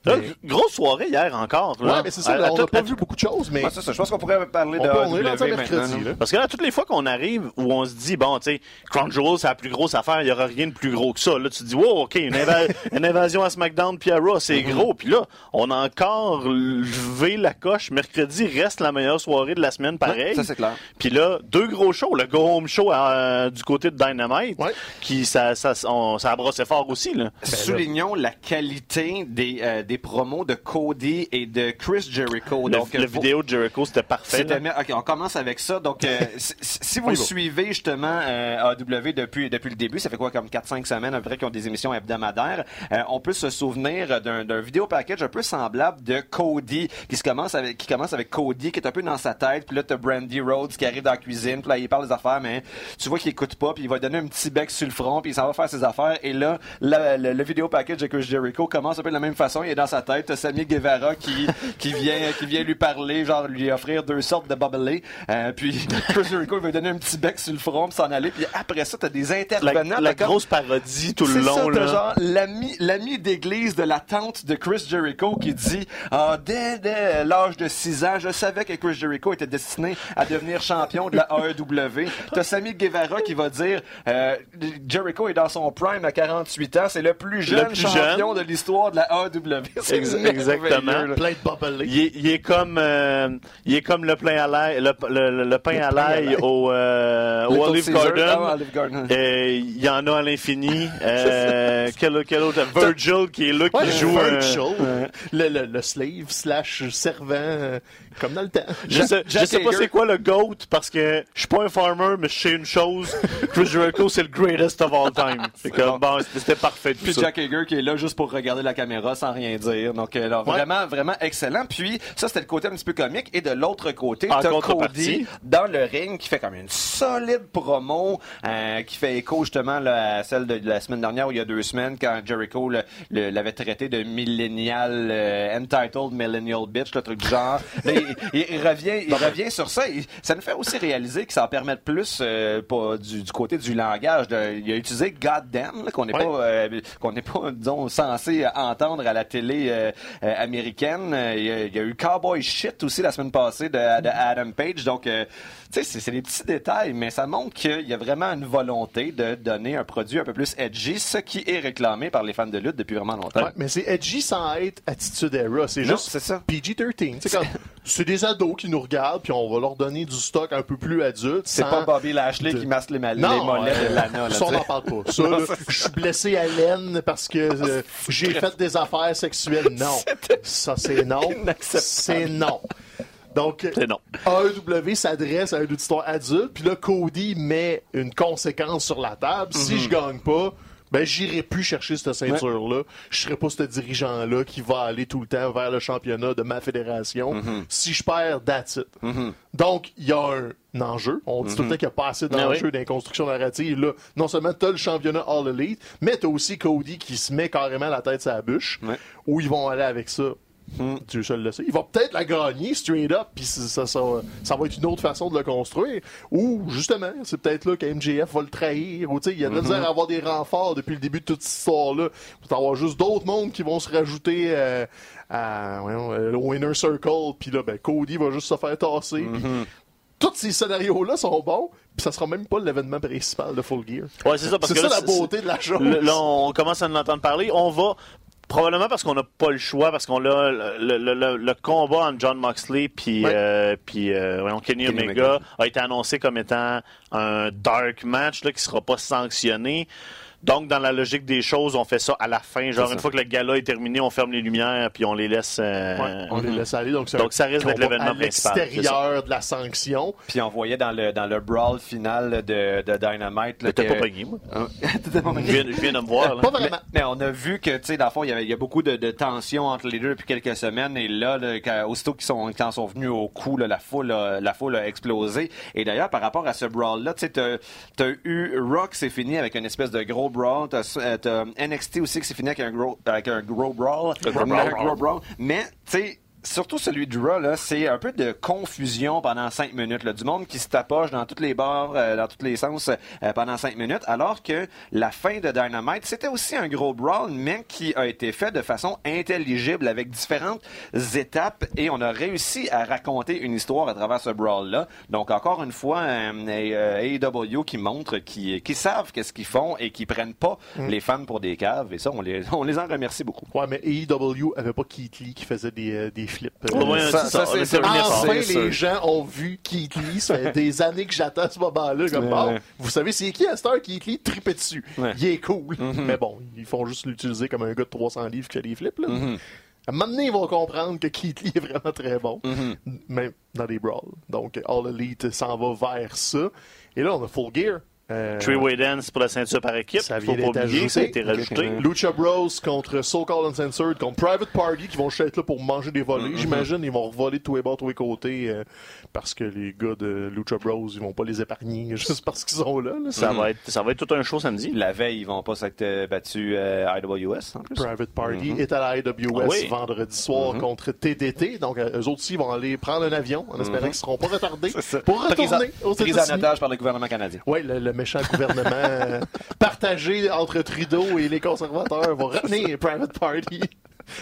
g- grosse soirée hier encore. Là. Ouais, mais c'est ça, À- là, à on n'a pas à vu beaucoup de choses, mais Ouais, c'est ça. Je pense qu'on pourrait parler on, de peut, on est mercredi. maintenant. là. Parce que là, toutes les fois qu'on arrive où on se dit, bon, tu sais, Crown Jewel, c'est la plus grosse affaire, il n'y aura rien de plus gros que ça. Là, tu te dis, wow, OK, une, inva- (laughs) une invasion à SmackDown puis à Raw, c'est Mm-hmm. gros. Puis là, on a encore levé la coche. Mercredi reste la meilleure soirée de la semaine, pareil. Ouais, ça, c'est clair. Puis là, deux gros shows. Le Go Home Show euh, du côté de Dynamite, Ouais. qui, ça, ça, on- ça a brossé fort aussi, là. Soulignons la qualité des, euh, des promos de Cody et de Chris Jericho. Le, Donc, le euh, vidéo de Jericho, c'était parfait. C'était là. mer- OK, on commence avec ça. Donc, euh, (laughs) si, si vous suivez justement euh, AW depuis, depuis le début, ça fait quoi, comme 4-5 semaines à peu près qu'ils ont des émissions hebdomadaires, euh, on peut se souvenir d'un vidéo package un peu semblable de Cody, qui, se commence avec, qui commence avec Cody, qui est un peu dans sa tête, puis là, t'as Brandy Rhodes qui arrive dans la cuisine, puis là, il parle des affaires, mais tu vois qu'il écoute pas, puis il va donner un petit bec sur le front, puis il s'en va faire ses affaires, et là, la- le, le vidéo package de Chris Jericho commence un peu de la même façon, il est dans sa tête, t'as Sammy Guevara qui, qui vient, qui vient lui parler, genre lui offrir deux sortes de bubbly, euh, puis (laughs) Chris Jericho lui donner un petit bec sur le front, puis s'en aller, puis après ça, t'as des La, intervenants, la t'as comme- grosse parodie tout le c'est long, ça, t'as là. genre l'ami, l'ami d'église de la tante de Chris Jericho qui dit ah, dès, dès l'âge de 6 ans, je savais que Chris Jericho était destiné à devenir champion de la AEW. (laughs) T'as Sammy Guevara qui va dire euh, Jericho est dans son prime à 48 ans, c'est le plus jeune plus champion jeune. de l'histoire de la AEW. (laughs) Exactement. plein de. Il est, il est comme euh, il est comme le pain à l'ail le, le, le- le pain à l'ail au, euh, au Little Olive Caesar. Garden. Ah, Olive Garden. Il y en a à l'infini. (laughs) Euh, quel, quel autre? Virgil qui est là qui Ouais, joue. euh, Virgil, le, le, le slave slash servant, comme dans le temps. je sais, je sais pas c'est quoi le GOAT parce que je suis pas un farmer, mais je sais une chose. (laughs) Chris Jericho, c'est le greatest of all time. C'est comme, bon, c'était parfait. Puis ça. Jack Hager qui est là juste pour regarder la caméra sans rien dire. Donc euh, alors, Ouais. vraiment, vraiment excellent. Puis ça, c'était le côté un petit peu comique. Et de l'autre côté, t'as. Cody dans le ring qui fait comme une solide promo euh, qui fait écho justement là, à celle de la semaine dernière ou il y a deux semaines quand Jericho l'avait traité de millennial euh, entitled millennial bitch, le truc du genre. (laughs) Là, il, revient, il revient sur ça. Et ça nous fait aussi réaliser que ça en permet plus euh, pas du, du côté du langage. De, il a utilisé goddamn qu'on n'est Ouais. pas qu'on n'est pas disons censé entendre à la télé euh, euh, américaine. Euh, Il y, a, y a eu cowboy shit aussi la semaine passée de, de Adam Page. Donc euh, sais c'est, des petits détails, mais ça montre qu'il y a vraiment une volonté de donner un produit un peu plus edgy, ce qui est réclamé par les fans de lutte depuis vraiment longtemps. Ouais, mais c'est edgy sans être Attitude Era. C'est Non, juste c'est ça. PG-13. C'est des ados qui nous regardent, puis on va leur donner du stock un peu plus adulte. C'est sans- pas Bobby Lashley de- qui masse les, mal- les Non, mollets euh, de Lana. Là, ça, on n'en parle pas. (laughs) Ça, je suis blessé à l'aine parce que euh, j'ai fait des affaires sexuelles. Non. (laughs) Ça, c'est non. C'est non. Donc, (laughs) non. AEW s'adresse à un auditoire adulte, puis là, Cody met une conséquence sur la table. Si je gagne pas, ben, j'irai plus chercher cette ceinture-là. Je serai pas ce dirigeant-là qui va aller tout le temps vers le championnat de ma fédération. Si je perds, that's it. Donc, il y a un enjeu. On dit tout le temps qu'il n'y a pas assez Ah d'enjeu oui. dans les constructions narratives. Là, non seulement tu as le championnat All Elite, mais tu as aussi Cody qui se met carrément la tête sur la bûche. Ouais. Où ils vont aller avec ça. Dieu seul le sait. Il va peut-être la gagner straight up, puis ça, ça, ça, ça va être une autre façon de le construire. Ou, justement, c'est peut-être là que MJF va le trahir. Ou, tu sais, il y a de la misère à avoir des renforts depuis le début de toute cette histoire-là. Il va y avoir juste d'autres mondes qui vont se rajouter euh, à, euh, au Inner Circle. Puis là, ben, Cody va juste se faire tasser. puis tous ces scénarios-là sont bons, puis ça sera même pas l'événement principal de Full Gear. Ouais, c'est ça, parce C'est ça la beauté de la chose. Là, on commence à en entendre parler. On va. Probablement parce qu'on n'a pas le choix, parce qu'on a le, le- le- le combat entre John Moxley puis Ouais. euh, puis euh, Kenny, Kenny Omega Omega. a été annoncé comme étant un dark match là, qui sera pas sanctionné. Donc, dans la logique des choses, on fait ça à la fin. Genre, une fois que le gala est terminé, on ferme les lumières puis on les laisse. euh, Ouais, on les laisse aller. Donc, ça risque d'être l'événement principal, l'extérieur de la sanction. Puis on voyait dans le dans le brawl final de, de Dynamite. là, T'étais que- pas pogné, moi. Hein? (laughs) T'étais pas Je viens, je viens de me voir. là. Pas Mais, vraiment. mais on a vu que, tu sais, dans le fond, il y, avait, il y a beaucoup de, de tensions entre les deux depuis quelques semaines. Et là, là, quand- aussitôt qu'ils sont, sont venus au coup, là, la, foule a, la foule a explosé. Et d'ailleurs, par rapport à ce brawl-là, tu sais, t'as t'as eu Rock, c'est fini avec une espèce de gros brawl. T'as euh, t'as NXT aussi qui s'est fini avec un gros, avec un gros brawl. Un gros brawl. Mais, tu sais, surtout celui de Raw, là, c'est un peu de confusion pendant cinq minutes. Là, du monde qui se tapoche dans toutes les bords, euh, dans tous les sens euh, pendant cinq minutes, alors que la fin de Dynamite, c'était aussi un gros brawl, mais qui a été fait de façon intelligible avec différentes étapes et on a réussi à raconter une histoire à travers ce brawl-là. Donc, encore une fois, euh, AEW qui montre qu'ils qui savent qu'est-ce qu'ils font et qui prennent pas les fans pour des caves. Et ça, on les, on les en remercie beaucoup. Ouais, mais AEW avait pas Keith Lee qui faisait des, euh, des Ouais, ça- ça, ça, Enfin, les sûr. gens ont vu Keith Lee. Ça fait (laughs) des années que j'attends ce moment-là. Comme, Ouais, bon, ouais. vous savez, c'est qui à cette heure Keith Lee? Tripez dessus. Ouais. Il est cool. Mhm. Mais bon, ils font juste l'utiliser comme un gars de 300 livres qui fait des flips. Là. Mhm. À un moment donné, ils vont comprendre que Keith Lee est vraiment très bon. Mhm. Même dans les brawls. Donc, All Elite s'en va vers ça. Et là, on a Full Gear. Euh, Three-way dance pour la ceinture par équipe. Ça Faut vient d'être oublier, ça a été ajouté. rajouté. Lucha Bros contre So Called Uncensored, contre Private Party qui vont juste être là pour manger des volets. J'imagine ils vont revoler de tous les bords, tous les côtés euh, parce que les gars de Lucha Bros ils vont pas les épargner (laughs) juste parce qu'ils sont là. là. Ça, va être, ça va être tout un show samedi. La veille, ils vont pas s'être battus euh, IWS en plus. Private Party Mhm. est à la IWS Ah oui. vendredi soir Mhm. contre TDT. Donc, euh, eux autres aussi vont aller prendre un avion en espérant qu'ils seront pas retardés pour retourner aux Prise en États-Unis. otage par le gouvernement canadien. Oui, le, le méchant gouvernement euh, partagé entre Trudeau et les conservateurs va retenir Private Party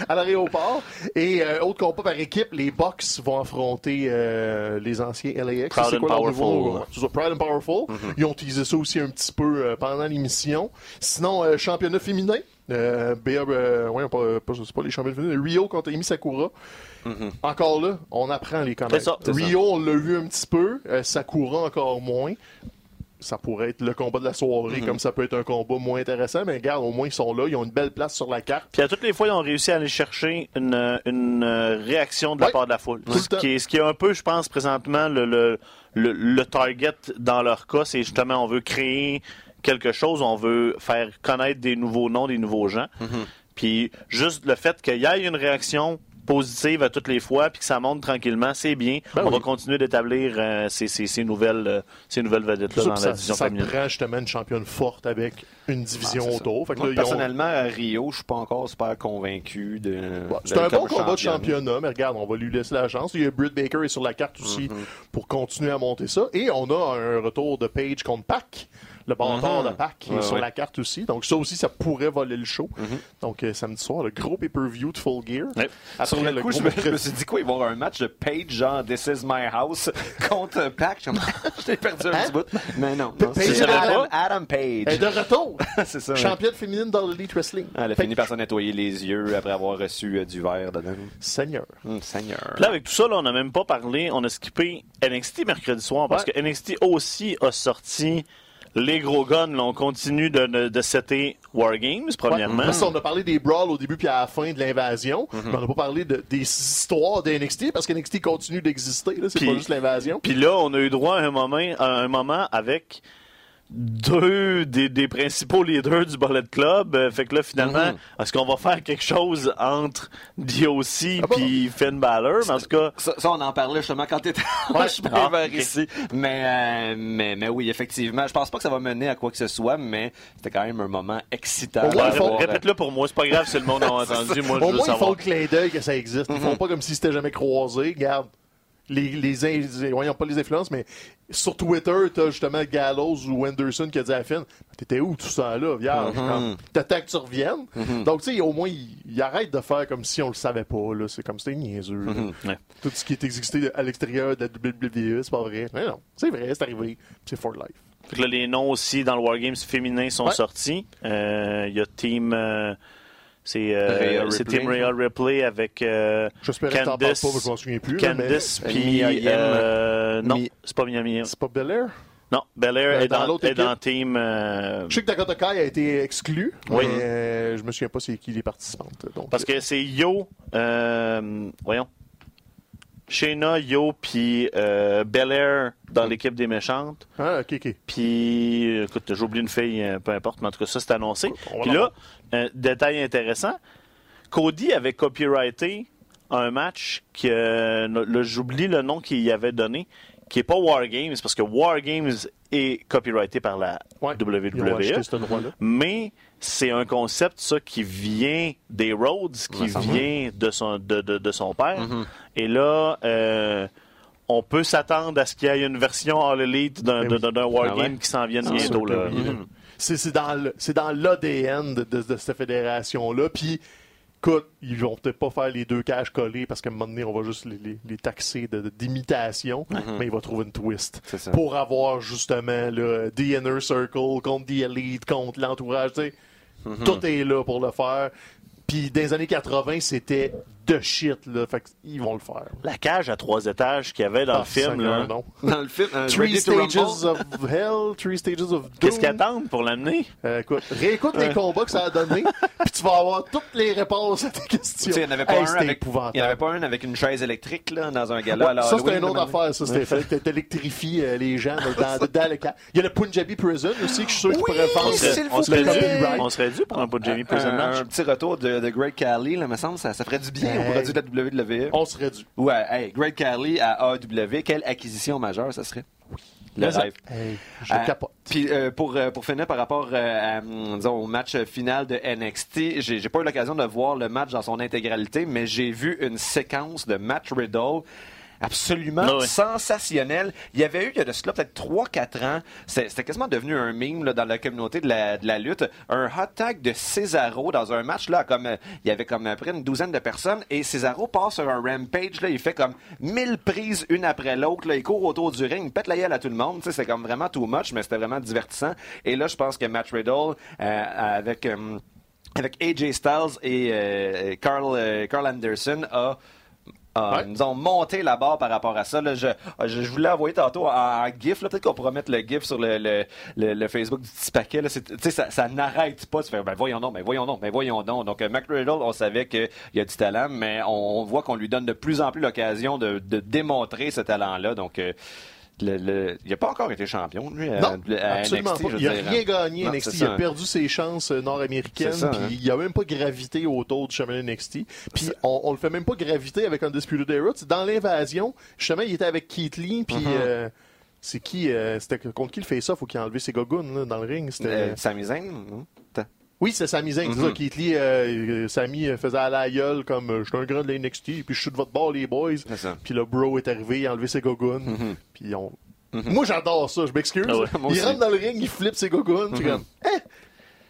à l'aéroport. Et euh, autre combat par équipe, les Bucks vont affronter euh, les anciens LAX. Proud and Powerful. Proud and Powerful. Ils ont teasé ça aussi un petit peu euh, pendant l'émission. Sinon, championnat féminin. Euh, euh, ouais, pas, pas, pas les championnats féminins. Rio contre Amy Sakura. Encore là, on apprend les ça, c'est Rio, on l'a vu un petit peu. Sakura, encore moins. Ça pourrait être le combat de la soirée, comme ça peut être un combat moins intéressant. Mais regarde, au moins, ils sont là. Ils ont une belle place sur la carte. Puis à toutes les fois, ils ont réussi à aller chercher une, une euh, réaction de la Ouais. part de la foule. Ce qui, est, ce qui est un peu, je pense, présentement, le, le, le, le target dans leur cas, c'est justement, on veut créer quelque chose, on veut faire connaître des nouveaux noms, des nouveaux gens. Puis juste le fait qu'il y ait une réaction positive à toutes les fois, puis que ça monte tranquillement, c'est bien. Ben on oui. va continuer d'établir euh, ces, ces, ces nouvelles, euh, ces nouvelles vedettes-là Ça, dans la ça, division ça féminine. prend justement une championne forte avec une division Ah, c'est ça. autour. Fait que Moi, là, ils ont- personnellement, à Rio, je suis pas encore super convaincu de. Ouais, C'est un bon combat de championnat, mais regarde, on va lui laisser la chance. Il y a Britt Baker est sur la carte aussi Mhm. pour continuer à monter ça. Et on a un retour de Page contre Pac. Le bâtard Mhm. de Pac est Ouais, sur ouais. la carte aussi. Donc ça aussi, ça pourrait voler le show. Mhm. Donc euh, samedi soir, le gros pay-per-view de Full Gear. Ouais. Sur Après, le coup, je me, je me mercredi. suis dit quoi, ils vont avoir un match de Page genre This is my house (laughs) contre Pac. Je t'ai perdu un Hein? petit bout. Mais non, non Page, Adam, pas. Adam Et Page. de retour, (laughs) c'est ça. ouais. championne féminine dans l'Elite Wrestling. Ah, Elle a fini par se nettoyer les yeux après avoir reçu euh, du verre dedans. Seigneur. Hum, Seigneur. Là, avec tout ça, là, on n'a même pas parlé, on a skippé NXT mercredi soir parce Ouais. que NXT aussi a sorti les gros guns. Là, on continue de, de, de setter War Games, premièrement. Parce qu'on a parlé des brawls au début puis à la fin de l'invasion, Mhm. mais on n'a pas parlé de- des histoires de NXT parce que NXT continue d'exister. là, C'est pas juste l'invasion. Puis là, on a eu droit à un moment, à un moment avec deux des, des principaux leaders du Bullet Club. Euh, fait que là, finalement, Mhm. est-ce qu'on va faire quelque chose entre DOC Ah bon? puis Finn Balor? Mais en tout cas, Ça, ça, on en parlait justement quand t'étais en Ouais. (laughs) Ah, ici. Mais, euh, mais, mais oui, effectivement. Je pense pas que ça va mener à quoi que ce soit, mais c'était quand même un moment excitant. Répète-le pour moi. C'est pas grave si le monde a (laughs) entendu. Moi, je Au veux moins, ils savoir. font le clin d'œil que ça existe. Ils font pas comme si c'était jamais croisé. Regarde, les, les, voyons pas les influences, mais sur Twitter, t'as justement Gallows ou Anderson qui a dit à Finn T'étais où tout ça là, vierge? Mhm. Comme, T'attends que tu reviennes. Donc, tu sais, au moins, ils ils arrêtent de faire comme si on le savait pas. là. C'est comme c'était niaiseux. Mhm. Ouais. Tout ce qui est existé à l'extérieur de la WWE, c'est pas vrai. Mais non, c'est vrai, c'est arrivé. C'est for life. Fait que là, les noms aussi dans le Wargames féminin sont Ouais. sortis. Euh, Il y a Team. euh, c'est euh. Team Real Ripley avec euh, pas, Candice, que je souviens plus. Candice, mais- puis. Euh, non, Mi- c'est pas Mia Yim. C'est pas Belair Non, Belair Euh, est, dans dans, est? Team. euh, Je sais que Dakota Kai a été exclu, Oui. mais euh, je me souviens pas c'est qui les participantes. Donc, parce que c'est Yo. euh, voyons. Shayna, Yo, puis euh, Belair dans l'équipe des méchantes. Ah, ok, ok. Puis, euh, écoute, j'ai oublié une fille, euh, peu importe, mais en tout cas, ça, c'est annoncé. Puis là, un détail intéressant, Cody avait copyrighté un match que, là, j'oublie le nom qu'il y avait donné. Qui est pas War Games, parce que War Games est copyrighté par la Ouais. WWE. ce. Mais c'est un concept, ça, qui vient des Rhodes, qui Ouais, vient de son, de, de- de son père. Et là, euh, on peut s'attendre à ce qu'il y ait une version All Elite d'un Eh oui. de- d'un War Ah ouais? Qui s'en vienne C'est bientôt. Là. oui. Mhm. C'est c'est dans le- c'est dans l'ADN de, de- de cette fédération-là. Puis, écoute, ils vont peut-être pas faire les deux cages collées parce qu'à un moment donné, on va juste les, les- les taxer de- de- d'imitation, mais il va trouver une twist. Pour avoir justement le The Inner Circle contre The Elite, contre l'entourage. tu sais. Tout est là pour le faire. Puis, dans les années 80, c'était de shit. Là. Fait qu'ils vont le faire. La cage à trois étages qu'il y avait dans Ah, le film, Seigneur, là, non. Dans le film, euh, Three. Stages of Hell, Three Stages of Doom. qu'est-ce qu'ils attendent pour l'amener? Euh, écoute, réécoute les combats que ça a donné, puis tu vas avoir toutes les réponses à tes questions. Il n'y en avait pas Hey, un avec, il y en avait pas un avec une chaise électrique là, dans un gala. Ouais, à la ça, c'était une autre affaire, ça. C'était fait t'électrifies euh, les gens dans, dans, (laughs) dans le cas. Il y a le Punjabi Prison aussi, que je suis sûr qu'ils pourraient On vendre. c'est serait, on serait dû, on serait dû pour un Un, Prison match. un petit retour de, Great Khali, là, me semble, ça, ça ferait du bien Au produit de la WWE. On serait dû. Ouais, hey, Great Khali à AEW, quelle acquisition majeure ça serait? Le ça- rêve. Hey, je Euh, capote. Puis euh, pour, euh, pour finir par rapport euh, à, disons, au match final de NXT, j'ai j'ai pas eu l'occasion de voir le match dans son intégralité, mais j'ai vu une séquence de Matt Riddle absolument Ah ouais. sensationnelle. Il y avait eu, il y a de cela peut-être 3-4 ans, c'était quasiment devenu un meme là, dans la communauté de la, de la lutte, un hot tag de Cesaro dans un match, là, comme euh, il y avait comme à peu près une douzaine de personnes, et Cesaro passe sur un rampage, là, il fait comme 1000 prises une après l'autre, il court autour du ring, il pète la gueule à tout le monde, c'est comme vraiment too much, mais c'était vraiment divertissant. Et là, je pense que Matt Riddle, euh, avec... euh, avec AJ Styles et Carl, euh, Carl Anderson a Ouais. nous ont monté la barre par rapport à ça. Là. Je, je, je voulais envoyer tantôt en, en GIF. là. Peut-être qu'on pourra mettre le GIF sur le, le, le, le Facebook du petit paquet. Là. Ça, ça n'arrête pas. Tu fais, ben voyons donc, ben voyons donc, ben voyons donc. Donc, euh, Mac Riddle, on savait qu'il y a du talent, mais on, on voit qu'on lui donne de plus en plus l'occasion de, de démontrer ce talent-là. Donc, euh, le, le- il n'a pas encore été champion, lui, à, Non, à absolument NXT, pas. Il n'a rien gagné Non, NXT. Il a perdu ses chances euh, nord-américaines. Puis hein. il n'a même pas gravité autour du chemin NXT. Puis on, on le fait même pas graviter avec Undisputed Era. Dans l'invasion, justement, il était avec Keith Lee. Puis Mhm. euh, c'est qui euh, C'était contre qui le fait ça Faut qu'il ait enlevé ses gogounes là, dans le ring? C'était. Euh, Sami Zayn, Oui, c'est Sami Zayn, c'est Mhm. ça. Keith Lee, euh, Sami faisait à la gueule comme je suis un grand de la NXT, puis je suis de votre bord, les boys. Puis le bro est arrivé, il a enlevé ses gogounes. Mhm. Puis on. Moi, j'adore ça, je m'excuse. Ah ouais, il rentre dans le ring, il flippe ses gogounes. puis Mhm. comme, eh,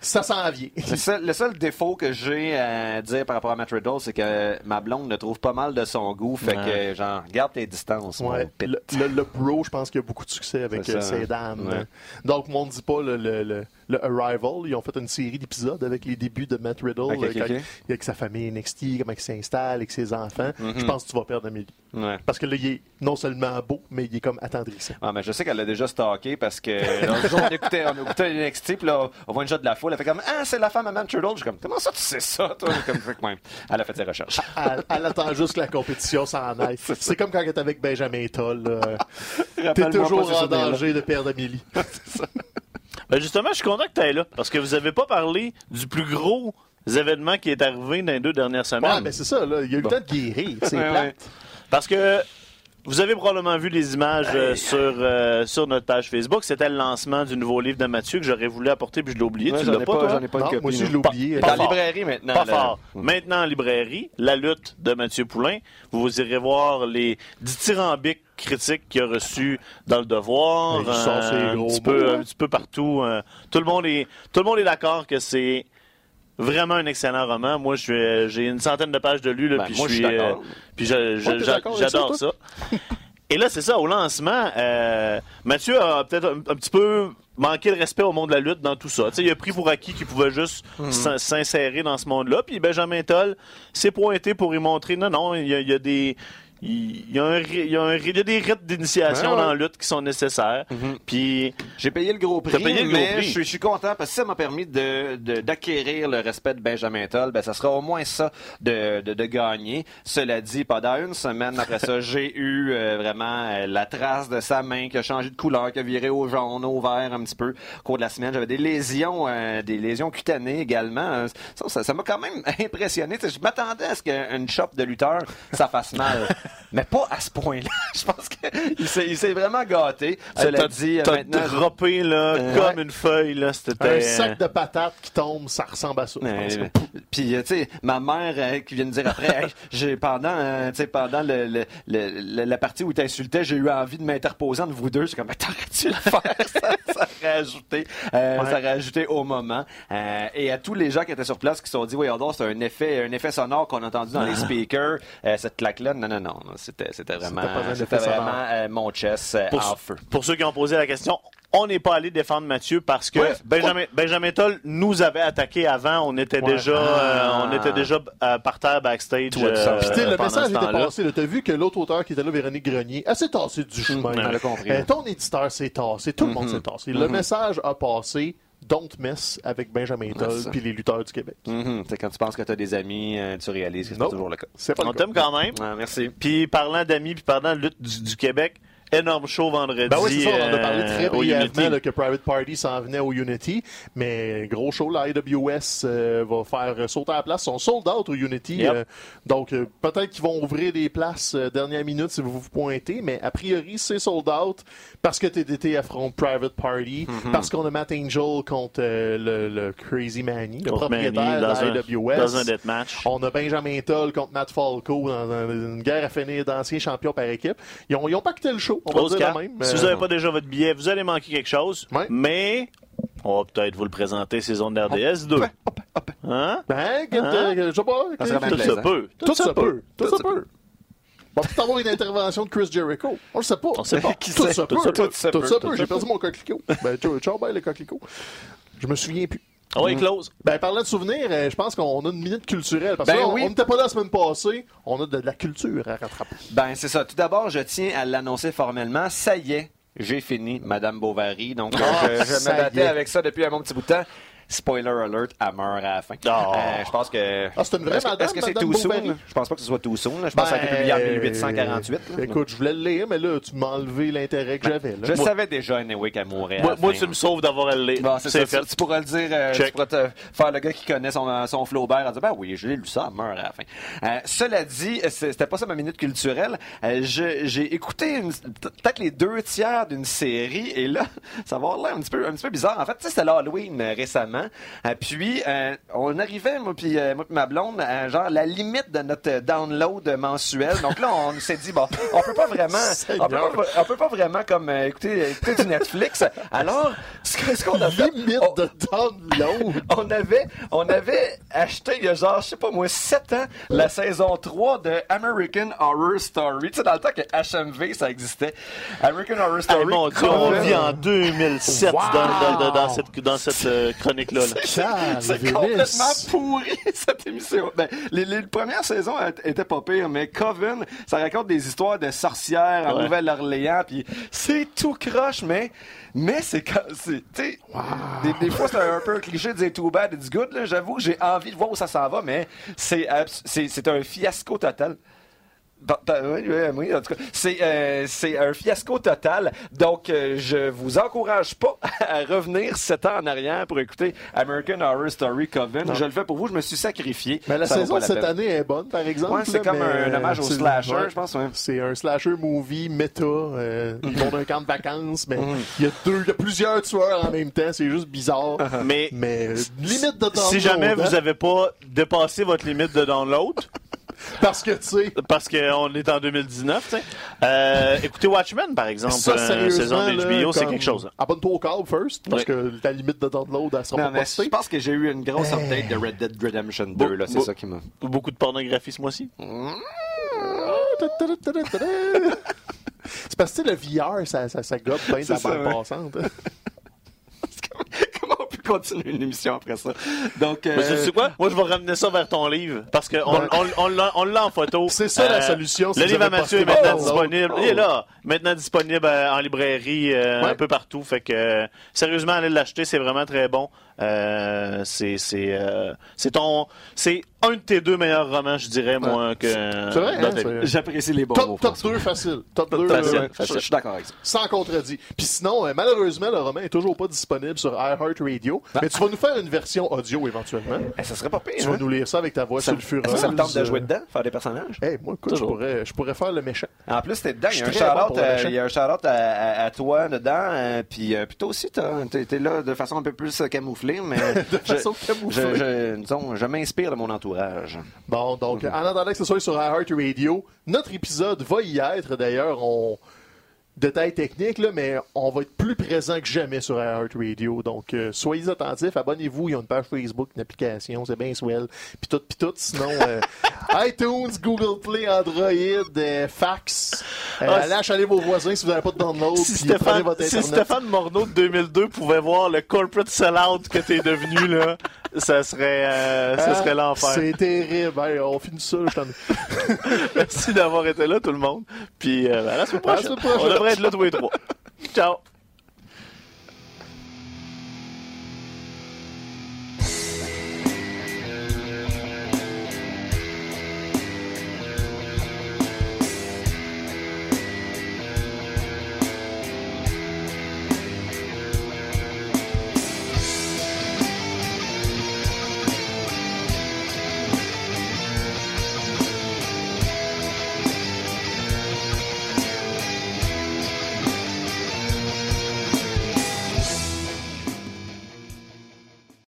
ça s'en vient. Le seul, le seul défaut que j'ai à dire par rapport à Matt Riddle, c'est que ma blonde le trouve pas mal de son goût. Fait que, genre, garde tes distances, Ouais, le, le, le bro, je pense qu'il a beaucoup de succès avec euh, ses hein. dames. Ouais. Donc, on ne dit pas le, le, Arrival. Ils ont fait une série d'épisodes avec les débuts de Matt Riddle, euh, avec sa famille NXT, comment il s'installe, avec ses enfants. Je pense que tu vas perdre Amélie. Ouais. Parce que là, il est non seulement beau, mais il est comme attendrissant. Ah, mais je sais qu'elle l'a déjà stalké parce que jour, on écoutait, on écoutait NXT, puis là, on voit une shot de la foule. Elle fait comme Ah, c'est la femme à Matt Riddle. Je suis comme Comment ça, tu sais ça, toi? Comme, fait que, ouais. Elle a fait ses recherches. Elle, elle attend juste que la compétition s'en aille. (laughs) C'est comme quand elle est avec Benjamin Toll. (laughs) T'es toujours en danger de perdre Amélie. (laughs) Ben justement, je suis content que tu es là. Parce que vous avez pas parlé du plus gros événement qui est arrivé dans les deux dernières semaines. Ouais, ben c'est ça, là. Il a eu Bon. le temps de guérir. C'est Ouais, plate. ouais. Parce que vous avez probablement vu les images euh, sur, euh, sur notre page Facebook. C'était le lancement du nouveau livre de Mathieu que j'aurais voulu apporter puis je l'ai oublié. Ouais, tu l'as ai pas, pas, toi? j'en ai pas une Non, copie. moi aussi, je l'ai oublié. Pas Dans la fort. librairie maintenant. Pas là. fort. Maintenant en librairie, la lutte de Mathieu Poulain. Vous irez voir les dithyrambiques critiques qu'il a reçus dans le devoir. Ses un, gros petit peu, hein. un petit peu partout. euh, tout le monde est, tout le monde est d'accord que c'est vraiment un excellent roman. Moi, je suis- j'ai une centaine de pages de lu. Là, Ben, puis moi, je suis, suis euh, puis je- j'a- d'accord avec j'adore ça. Et là, c'est ça, au lancement, euh, Mathieu a peut-être un, un petit peu manqué de respect au monde de la lutte dans tout ça. Tu sais, il a pris pour acquis qu'il pouvait juste Mhm. s'in- s'insérer dans ce monde-là. Puis Benjamin Toll s'est pointé pour y montrer, non, non, il y a, il y a des... Il y, a un, il, y a un, il y a des rites d'initiation ouais. dans la lutte qui sont nécessaires. Puis J'ai payé le gros prix, T'as payé le gros mais prix. je suis- je suis content parce que ça m'a permis de- de- d'acquérir le respect de Benjamin Toll. Ben, ça sera au moins ça de, de, de gagner. Cela dit, pendant une semaine après ça, (laughs) j'ai eu euh, vraiment euh, la trace de sa main qui a changé de couleur, qui a viré au jaune, au vert un petit peu au cours de la semaine. J'avais des lésions, euh, des lésions cutanées également. Ça, ça, ça m'a quand même (laughs) impressionné. Je m'attendais à ce qu'une shop de lutteur, ça fasse mal. (laughs) mais pas à ce point-là. (laughs) Je pense qu'il s'est, il s'est vraiment gâté. Cela T'as- dit, t'as droppé là, Euh, comme ouais. une feuille. Là, c'était Un sac de patates qui tombe, ça ressemble à ça. je pense. Puis, euh, tu sais, ma mère euh, qui vient de dire après, Hey, (laughs) j'ai pendant, euh, tu sais, pendant le, le- le- le- la partie où tu insultais, j'ai eu envie de m'interposer entre vous deux. C'est comme, mais t'aurais-tu le faire? (laughs) ça, ça aurait ajouté, euh, Ouais. ça aurait ajouté au moment. Euh, et à tous les gens qui étaient sur place qui se sont dit, oui, alors c'est un effet, un effet sonore qu'on a entendu dans les speakers. Euh, cette claque-là, non, non, non, c'était, c'était vraiment, C'était euh, mon chest euh, pour, en feu. pour ceux qui ont posé la question, on n'est pas allé défendre Mathieu parce que Ouais. Benjamin, Benjamin Toll nous avait attaqué avant. On était Ouais. déjà, Ah. euh, on était déjà euh, par terre backstage. Euh, Puis, le message était passé. là. T'as vu que l'autre auteur qui était là, Véronique Grenier, elle s'est tassée du chemin. on l'a compris. Euh, ton éditeur s'est tassé. Tout le monde s'est tassé. Le message a passé. Don't mess avec Benjamin Toll ça. puis les lutteurs du Québec. Mhm. Quand tu penses que tu as des amis, euh, tu réalises que c'est toujours le cas. C'est pas On t'aime quand même. Merci. Puis parlant d'amis, puis parlant de lutte du, du Québec, énorme show vendredi. Ben oui, c'est ça, on en a parlé euh, très au brièvement là, que Private Party s'en venait au Unity, mais gros show, la IWS euh, va faire sauter à la place. Ils sont sold out au Unity, Yep. euh, donc euh, peut-être qu'ils vont ouvrir des places euh, dernière minute si vous vous pointez, mais a priori c'est sold out parce que TDT affronte Private Party, Mm-hmm. parce qu'on a Matt Angel contre euh, le, le Crazy Manny, le Contre propriétaire de un- la IWS. dans un deathmatch. On a Benjamin Toll contre Matt Falco dans un- une guerre à finir d'anciens champions par équipe. Ils ont, ils ont pacté le show, on va dire la même. Si Euh, vous n'avez pas déjà votre billet, vous allez manquer quelque chose. Ouais. Mais on va peut-être vous le présenter, ces zones d'RDS 2. Hein? Ben, Hein? que- je sais pas. Ça serait Tout ça peut. Tout ça peut. Tout ça peut. On va peut-être avoir une intervention de Chris Jericho. On le sait pas. On sait pas. Qui Tout ça peut. Tout ça peut. Peut. J'ai peut. perdu mon coquelicot. Ben, ciao, ciao, bye, le coquelicot. Je me souviens plus. On va y close. Ben, parlant de souvenirs, euh, je pense qu'on a une minute culturelle. Parce que Ben là, on- oui. on n'était pas là la semaine passée. On a de, de la culture à rattraper. Ben, c'est ça. Tout d'abord, je tiens à l'annoncer formellement. Ça y est, j'ai fini, Madame Bovary. Donc, euh, Ah, je, je me battais est. avec ça depuis un bon petit bout de temps. Spoiler alert, elle meurt à la fin. Ah. Euh, je pense que. Ah, c'est une vraie madame, Est-ce que c'est too soon? Je pense pas que ce soit too soon. là. Je pense que ça a été publié en 1848. là. Écoute, je voulais le lire, mais là, tu m'as enlevé l'intérêt que j'avais. là. Je Moi- savais déjà, anyway, qu'elle mourrait. à Moi, la moi, fin, tu me sauves d'avoir elle Bon, c'est ça. C'est Tu, fait. tu pourras le dire, euh, tu pourras te faire le gars qui connaît son, son Flaubert en disant Ben oui, je l'ai lu ça, elle meurt à la fin. Euh, cela dit, c'était pas ça ma minute culturelle. Euh, je- J'ai écouté une- peut-être les deux tiers d'une série et là, (laughs) ça va avoir l'air un petit peu, un petit peu bizarre. En fait, tu sais, c'était l'Halloween euh, récemment. Euh, puis, euh, on arrivait, moi puis euh, moi puis ma blonde, à genre la limite de notre download mensuel. Donc là, on s'est dit, bon, on peut pas vraiment, (laughs) on peut pas, on peut pas vraiment comme euh, écouter, écouter du Netflix. Alors, ce que- ce qu'on a fait, Limite on- de download. (laughs) on avait, on avait acheté il y a genre, je sais pas moi, 7 ans, la saison 3 de American Horror Story. Tu sais, dans le temps que HMV, ça existait. American Horror Hey, Story. mon Dieu, on vit en 2007 Wow. dans, dans- dans cette, dans cette euh, (laughs) là. C'est complètement pourri, (laughs) cette émission. Ben, les, les premières saisons étaient pas pires, mais Coven, ça raconte des histoires de sorcières en Ouais. Nouvelle-Orléans, puis c'est tout croche, mais, mais c'est, ca- c'est, sais, des, des fois c'est un peu un cliché de dire too bad, it's good, là. J'avoue j'ai envie de voir où ça s'en va, mais c'est un fiasco total. Bah, bah, oui, oui, en tout cas, c'est euh, c'est un fiasco total. Donc, euh, je vous encourage pas (laughs) à revenir sept ans en arrière pour écouter American Horror Story Coven. Je le fais pour vous. Je me suis sacrifié. Mais la Ça saison de cette peine. année est bonne, par exemple. Ouais, c'est là, comme un hommage au slasher, ouais. je pense. ouais. C'est un slasher movie méta. Euh, Ils vont d'un camp de vacances, mais Mhm. il y a deux, il y a plusieurs tueurs en même temps. C'est juste bizarre. Mais Mais euh, limite de download. si jamais vous hein, n'avez pas dépassé votre limite de download, (laughs) Parce que, tu sais, parce qu'on est en 2019, tu sais, euh, écoutez Watchmen, par exemple. ça, euh, sérieusement, saison de là, HBO, c'est quelque chose. Abonne-toi au câble first, parce Oui. que ta limite de download, elle sera Non, pas mais postée. je pense que j'ai eu une grosse update de Red Dead Redemption 2. Là, c'est ça qui m'a. Beaucoup de pornographie ce mois-ci. C'est parce que le VR, ça, ça, ça gobe bien de C'est la bande passante. (laughs) Continuer une émission après ça? Donc, euh, Mais tu sais quoi? Moi, je vais ramener ça vers ton livre. Parce qu'on on, on l'a- on l'a en photo. (laughs) C'est ça, la solution, si Le vous livre à avez Mathieu est maintenant votre disponible. Oh. Il est là. maintenant disponible euh, en librairie euh, Ouais. un peu partout. Fait que euh, sérieusement, allez l'acheter, c'est vraiment très bon. Euh, c'est c'est euh, c'est ton c'est un de tes deux meilleurs romans, je dirais moi que C'est vrai, hein, c'est- J'apprécie les bons mots. Top, top François. 2 facile. Top 2 facile. euh, Je je suis d'accord avec ça. sans contredit. Puis sinon, euh, malheureusement, le roman est toujours pas disponible sur iHeartRadio. Mais tu vas nous faire une version audio éventuellement. Eh, ça serait pas pire. Tu vas hein? nous lire ça avec ta voix Ça, sulfureuse. ça me tente de jouer dedans, faire des personnages? Hey, moi, écoute, je Toujours. pourrais, je pourrais faire le méchant. En plus, t'es dedans. Il y a un Je suis très bon shout-out pour le à- machin. il y a un shout-out à, à- à toi dedans. euh, puis, euh, puis toi aussi, t'as- t'es t'es là de façon un peu plus euh, camouflée. Mais (laughs) De façon je, je, disons, je m'inspire de mon entourage. Bon, donc, en attendant que ce soit sur iHeartRadio, notre épisode va y être. D'ailleurs, on. Détail technique, là, mais on va être plus présent que jamais sur iHeartRadio. Donc, euh, soyez attentifs, abonnez-vous. Il y a une page Facebook, une application, c'est bien swell. Puis tout, puis tout. Sinon, euh, (laughs) iTunes, Google Play, Android, euh, fax. Ah, allez achaler vos voisins si vous n'avez pas de download. Si Stéphane, votre si. Stéphane Morneau de 2002 pouvait voir le corporate sellout que t'es devenu, là, ça serait, ça Ah, serait l'enfer. C'est terrible. Hey, on finit ça, je t'en (laughs) Merci d'avoir été là, tout le monde. Puis, à la semaine À la prochaine. semaine prochaine. Tous les trois. (laughs) Ciao.